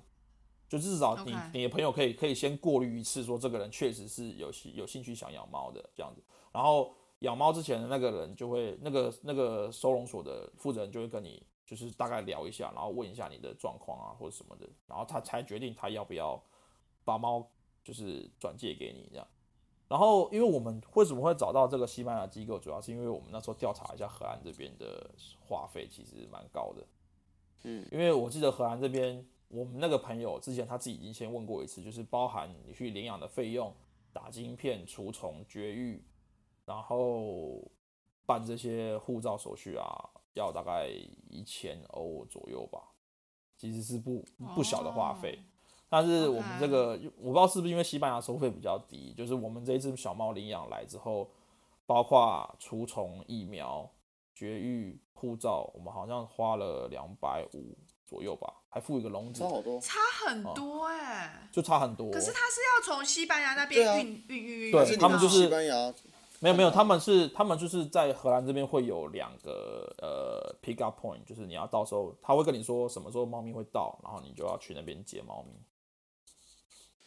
就至少你你的朋友可以可以先过滤一次，说这个人确实是有兴有兴趣想养猫的这样子，然后养猫之前的那个人就会那个那个收容所的负责人就会跟你就是大概聊一下，然后问一下你的状况啊或者什么的，然后他才决定他要不要把猫就是转借给你这样。然后，因为我们为什么会找到这个西班牙机构，主要是因为我们那时候调查一下荷兰这边的话费其实蛮高的。嗯，因为我记得荷兰这边，我们那个朋友之前他自己已经先问过一次，就是包含你去领养的费用、打晶片、除虫、绝育，然后办这些护照手续啊，要大概一千欧左右吧，其实是不不小的花费。但是我们这个我不知道是不是因为西班牙收费比较低，就是我们这一只小猫领养来之后，包括除虫、疫苗、绝育、护照，我们好像花了两百五左右吧，还附一个笼子差，好多。差很多哎、就差很多。可是它是要从西班牙那边运运运运，对他们就是西班牙，没有没有，他们是他们就是在荷兰这边会有两个呃 pick up point，就是你要到时候他会跟你说什么时候猫咪会到，然后你就要去那边接猫咪。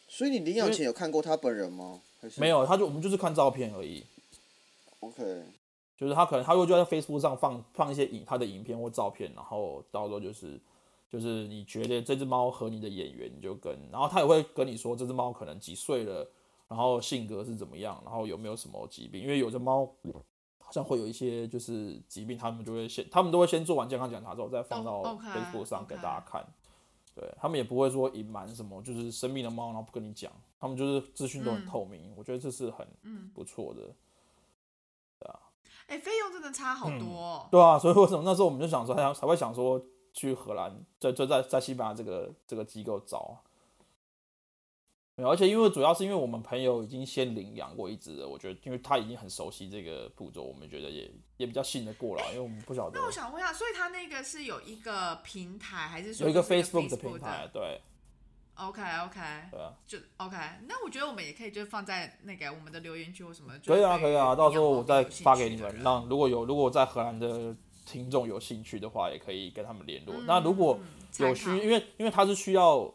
所以你领养前有看过他本人吗？还是没有，他就我们就是看照片而已。？OK，就是他可能他会就在 Facebook 上放放一些影他的影片或照片，然后到时候就是就是你觉得这只猫和你的眼缘，你就跟，然后他也会跟你说这只猫可能几岁了，然后性格是怎么样，然后有没有什么疾病，因为有的猫好像会有一些就是疾病，他们就会先他们都会先做完健康检查之后再放到哦，OK，Facebook 上给大家看。对他们也不会说隐瞒什么，就是生病的猫然后不跟你讲，他们就是资讯都很嗯透明，我觉得这是很嗯，不错的。哎、费用真的差好多、哦。对啊，所以为什么那时候我们就想说，才才会想说去荷兰，在就在在西班牙这个这个机构找啊。没有，而且因为主要是因为我们朋友已经先领养过一只了，我觉得因为他已经很熟悉这个步骤，我们觉得也也比较信得过了，因为我们不晓得那我想问一下，所以他那个是有一个平台，还是说有一个 Facebook 的平台，对 OK OK，对啊，就 OK。那我觉得我们也可以就放在那个我们的留言区或什么。可以啊，可以啊，到时候我再发给你们，让如果有如果在荷兰的听众有兴趣的话，也可以跟他们联络。嗯那如果有需，因为因为他是需要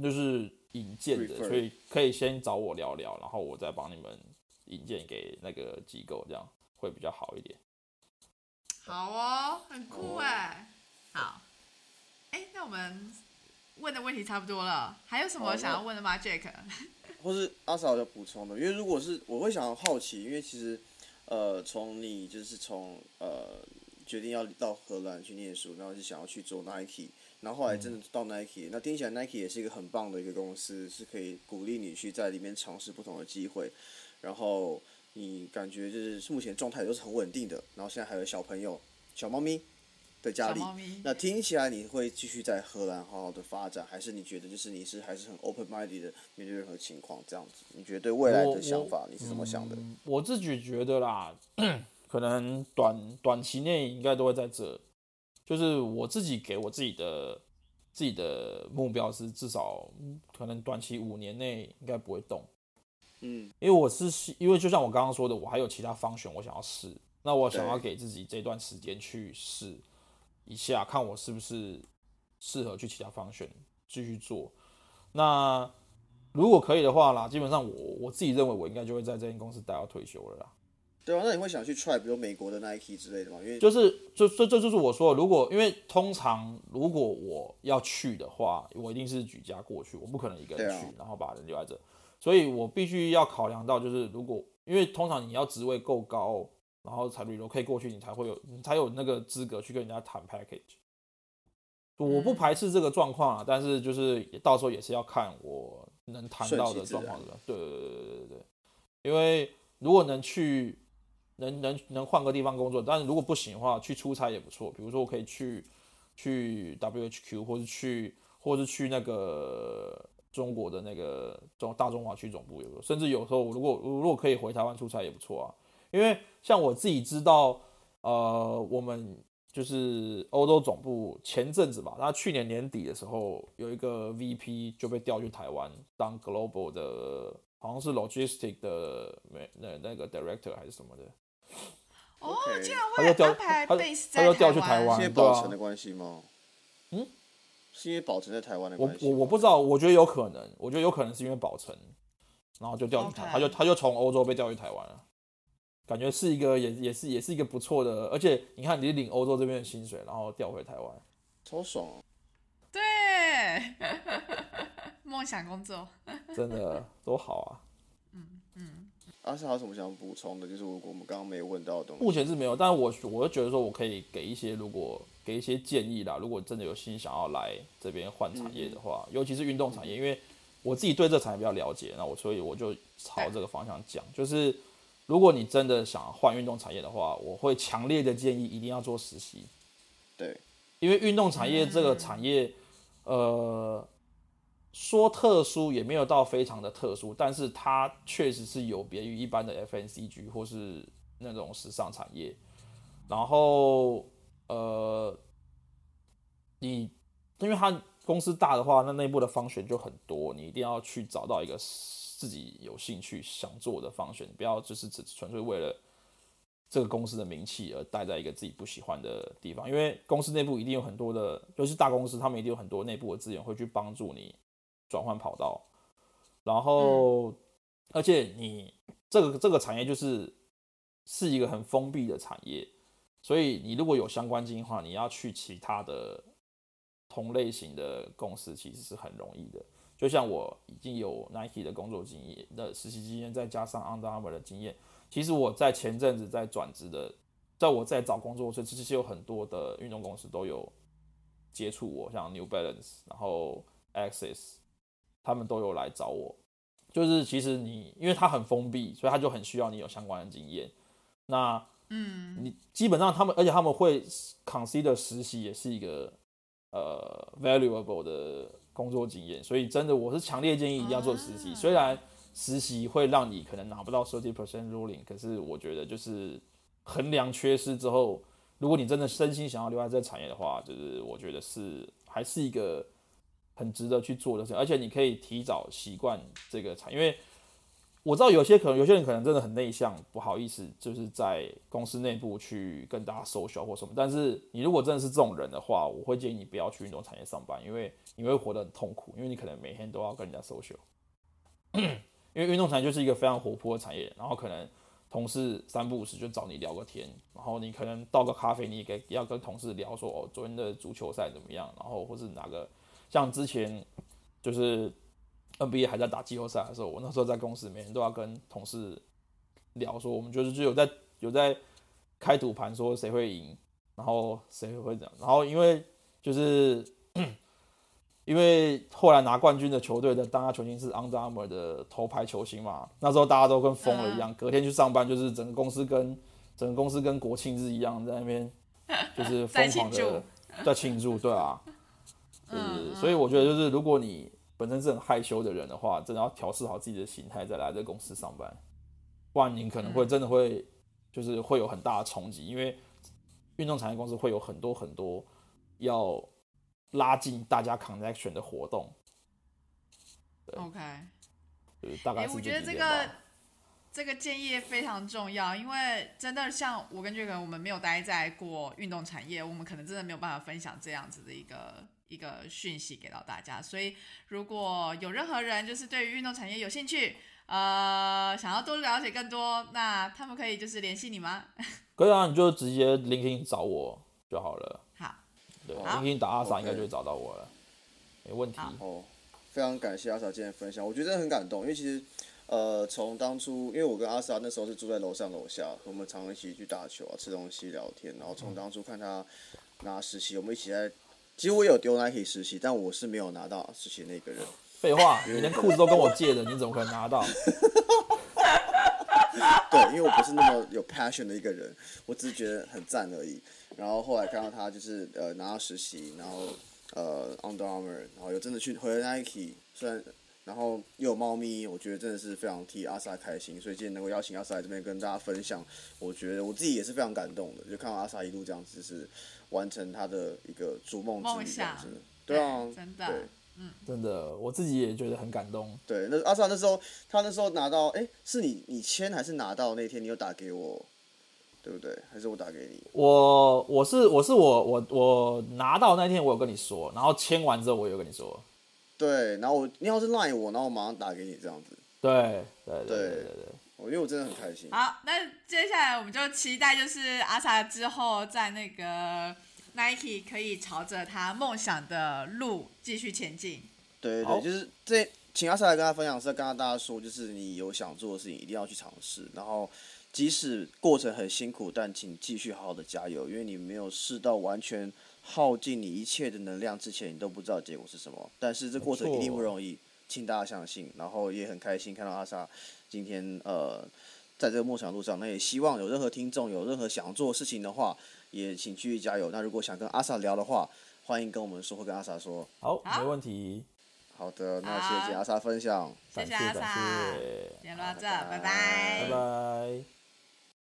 就是引荐的，所以可以先找我聊聊，然后我再帮你们引荐给那个机构，这样会比较好一点。好哦，很酷哎。好，哎，那我们问的问题差不多了，还有什么想要那问的吗，Jack？或是阿嫂有补充的，因为如果是我会想要好奇，因为其实呃，从你就是从呃决定要到荷兰去念书，然后是想要去做 Nike，然后后来真的到 Nike，、那听起来 Nike 也是一个很棒的一个公司，是可以鼓励你去在里面尝试不同的机会，然后你感觉就是目前状态都是很稳定的，然后现在还有小朋友、小猫咪在家里。那听起来你会继续在荷兰好好的发展，还是你觉得就是你是还是很 open minded 的面对任何情况这样子？你觉得对未来的想法你是怎么想的？嗯我自己觉得啦，可能短短期内应该都会在这。就是我自己给我自己的自己的目标是，至少嗯可能短期五年内应该不会动。嗯，因为我是因为就像我刚刚说的，我还有其他方选我想要试，那我想要给自己这段时间去试一下，看我是不是适合去其他方选继续做。那如果可以的话啦，基本上我我自己认为我应该就会在这间公司待到退休了啦。对啊，那你会想去 try 比如美国的 Nike 之类的吗？因为就是就这这就是我说的，如果因为通常如果我要去的话，我一定是举家过去，我不可能一个人去，然后把人留在这，所以我必须要考量到，就是如果因为通常你要职位够高，然后才 relocate 过去，你才会有你才有那个资格去跟人家谈 package。我不排斥这个状况啊，但是就是到时候也是要看我能谈到的状况的。对对对对对对对，因为如果能去能能能换个地方工作，但是如果不行的话，去出差也不错。比如说我可以去去 WHQ 或是去或是去那个中国的那个中大中华区总部有，甚至有时候如果如果可以回台湾出差也不错啊。因为像我自己知道，呃，我们就是欧洲总部前阵子吧，他去年年底的时候有一个 VP 就被调去台湾当 Global 的，好像是 Logistic 的那那个 Director 还是什么的。哦竟然会他就调安排他就 base 他就在调去台湾是因为对啊宝成的关系吗？嗯，是因为宝成在台湾的我关系我。我我不知道，我觉得有可能，我觉得有可能是因为宝城，然后就调去台他就他就从欧洲被调去台湾了，感觉是一个也也是也是一个不错的，而且你看你领欧洲这边的薪水，然后调回台湾，超爽哦。对，梦想工作。真的多好啊！阿是还有什么想补充的？就是如果我们刚刚没有问到的东西。目前是没有，但是我我就觉得说我可以给一些，如果给一些建议啦，如果真的有心想要来这边换产业的话，尤其是运动产业，因为我自己对这产业比较了解，那我所以我就朝这个方向讲，就是如果你真的想换运动产业的话，我会强烈的建议一定要做实习，对，因为运动产业这个产业，呃，说特殊也没有到非常的特殊，但是它确实是有别于一般的 FNCG 或是那种时尚产业。然后，呃，你因为它公司大的话，那内部的方选就很多，你一定要去找到一个自己有兴趣想做的方选，不要就是只纯粹为了这个公司的名气而待在一个自己不喜欢的地方，因为公司内部一定有很多的，尤其是大公司，他们一定有很多内部的资源会去帮助你转换跑道，然后、而且你这个这个产业就是是一个很封闭的产业，所以你如果有相关经验的话，你要去其他的同类型的公司其实是很容易的。就像我已经有 Nike 的工作经验的实习经验，再加上 Under Armour 的经验，其实我在前阵子在转职的，在我在找工作的时候，其实有很多的运动公司都有接触我，像 New Balance，然后 Access，他们都有来找我。就是其实你因为他很封闭，所以他就很需要你有相关的经验。那嗯，你基本上他们，而且他们会 consider 实习也是一个呃 valuable 的工作经验，所以真的我是强烈建议一定要做实习。啊虽然实习会让你可能拿不到 thirty percent ruling，可是我觉得就是衡量缺失之后，如果你真的真心想要留在这个产业的话，就是我觉得是还是一个很值得去做的事情，而且你可以提早习惯这个产，因为我知道有些可能有些人可能真的很内向，不好意思，就是在公司内部去跟大家 social 或什么。但是你如果真的是这种人的话，我会建议你不要去运动产业上班，因为你会活得很痛苦，因为你可能每天都要跟人家 social。因为运动产业就是一个非常活泼的产业，然后可能同事三不五时就找你聊个天，然后你可能倒个咖啡，你也给要跟同事聊说哦昨天的足球赛怎么样，然后或是哪个像之前就是 NBA 还在打季后赛的时候，我那时候在公司每天都要跟同事聊说，我们就是就有在有在开赌盘说谁会赢，然后谁会这样，然后因为就是 因为后来拿冠军的球队的当家球星是 Under Armour 的头牌球星嘛，那时候大家都跟疯了一样，隔天去上班就是整个公司跟整个公司跟国庆日一样在那边就是疯狂的在庆祝，对啊，就是所以我觉得就是如果你本身是很害羞的人的话，真的要调试好自己的心态再来这公司上班，不然你可能会真的会就是会有很大的冲击，因为运动产业公司会有很多很多要拉近大家 connection 的活动，OK。就是大概我觉得这个这个建议非常重要，因为真的像我跟 Jack，我们没有待在过运动产业，我们可能真的没有办法分享这样子的一个一个讯息给到大家。所以如果有任何人就是对于运动产业有兴趣，呃，想要多了解更多，那他们可以就是联系你吗？可以啊，你就直接 LinkedIn 找我就好了。好，对好，LinkedIn 打阿萨 OK 应该就会找到我了，没问题。哦，非常感谢阿 sa 今天的分享，我觉得真的很感动，因为其实，呃，从当初，因为我跟阿 sa 那时候是住在楼上楼下，我们常常一起去打球啊、吃东西、聊天，然后从当初看他拿实习，我们一起在，其实我有丢 Nike 实习，但我是没有拿到实习那个人。废话，你连裤子都跟我借的，你怎么可能拿到？对，因为我不是那么有 passion 的一个人，我只是觉得很赞而已。然后后来看到他就是呃拿到实习，然后呃 Under Armour，然后又真的去回了 Nike，虽然然后又有猫咪，我觉得真的是非常替阿萨开心。所以今天能够邀请阿萨来这边跟大家分享，我觉得我自己也是非常感动的，就看到阿萨一路这样子，就是完成他的一个逐梦之梦旅想。对啊，真的嗯。真的，我自己也觉得很感动。对，那阿萨那时候，他那时候拿到，哎，是你你签还是拿到那天，你有打给我，对不对？还是我打给你？我我是我是我我我拿到那天我有跟你说，然后签完之后我有跟你说，对，然后我你要是赖我，然后我马上打给你这样子，对对对对对对对，我因为我真的很开心。好，那接下来我们就期待，就是阿萨之后在那个 Nike 可以朝着他梦想的路继续前进。对对对，就是这，请阿萨来跟他分享，是要跟大家说，就是你有想做的事情，一定要去尝试，然后即使过程很辛苦，但请继续好好的加油，因为你没有试到完全耗尽你一切的能量之前，你都不知道结果是什么。但是这过程一定不容易，请大家相信。然后也很开心看到阿萨今天呃，在这个梦想路上，那也希望有任何听众有任何想做的事情的话，也请继续加油。那如果想跟阿萨聊的话，欢迎跟我们说，或跟阿萨说。好，好没问题，好的，那好谢谢阿萨分享。谢谢感谢感阿萨，谢，今天录到这，拜拜拜拜拜拜。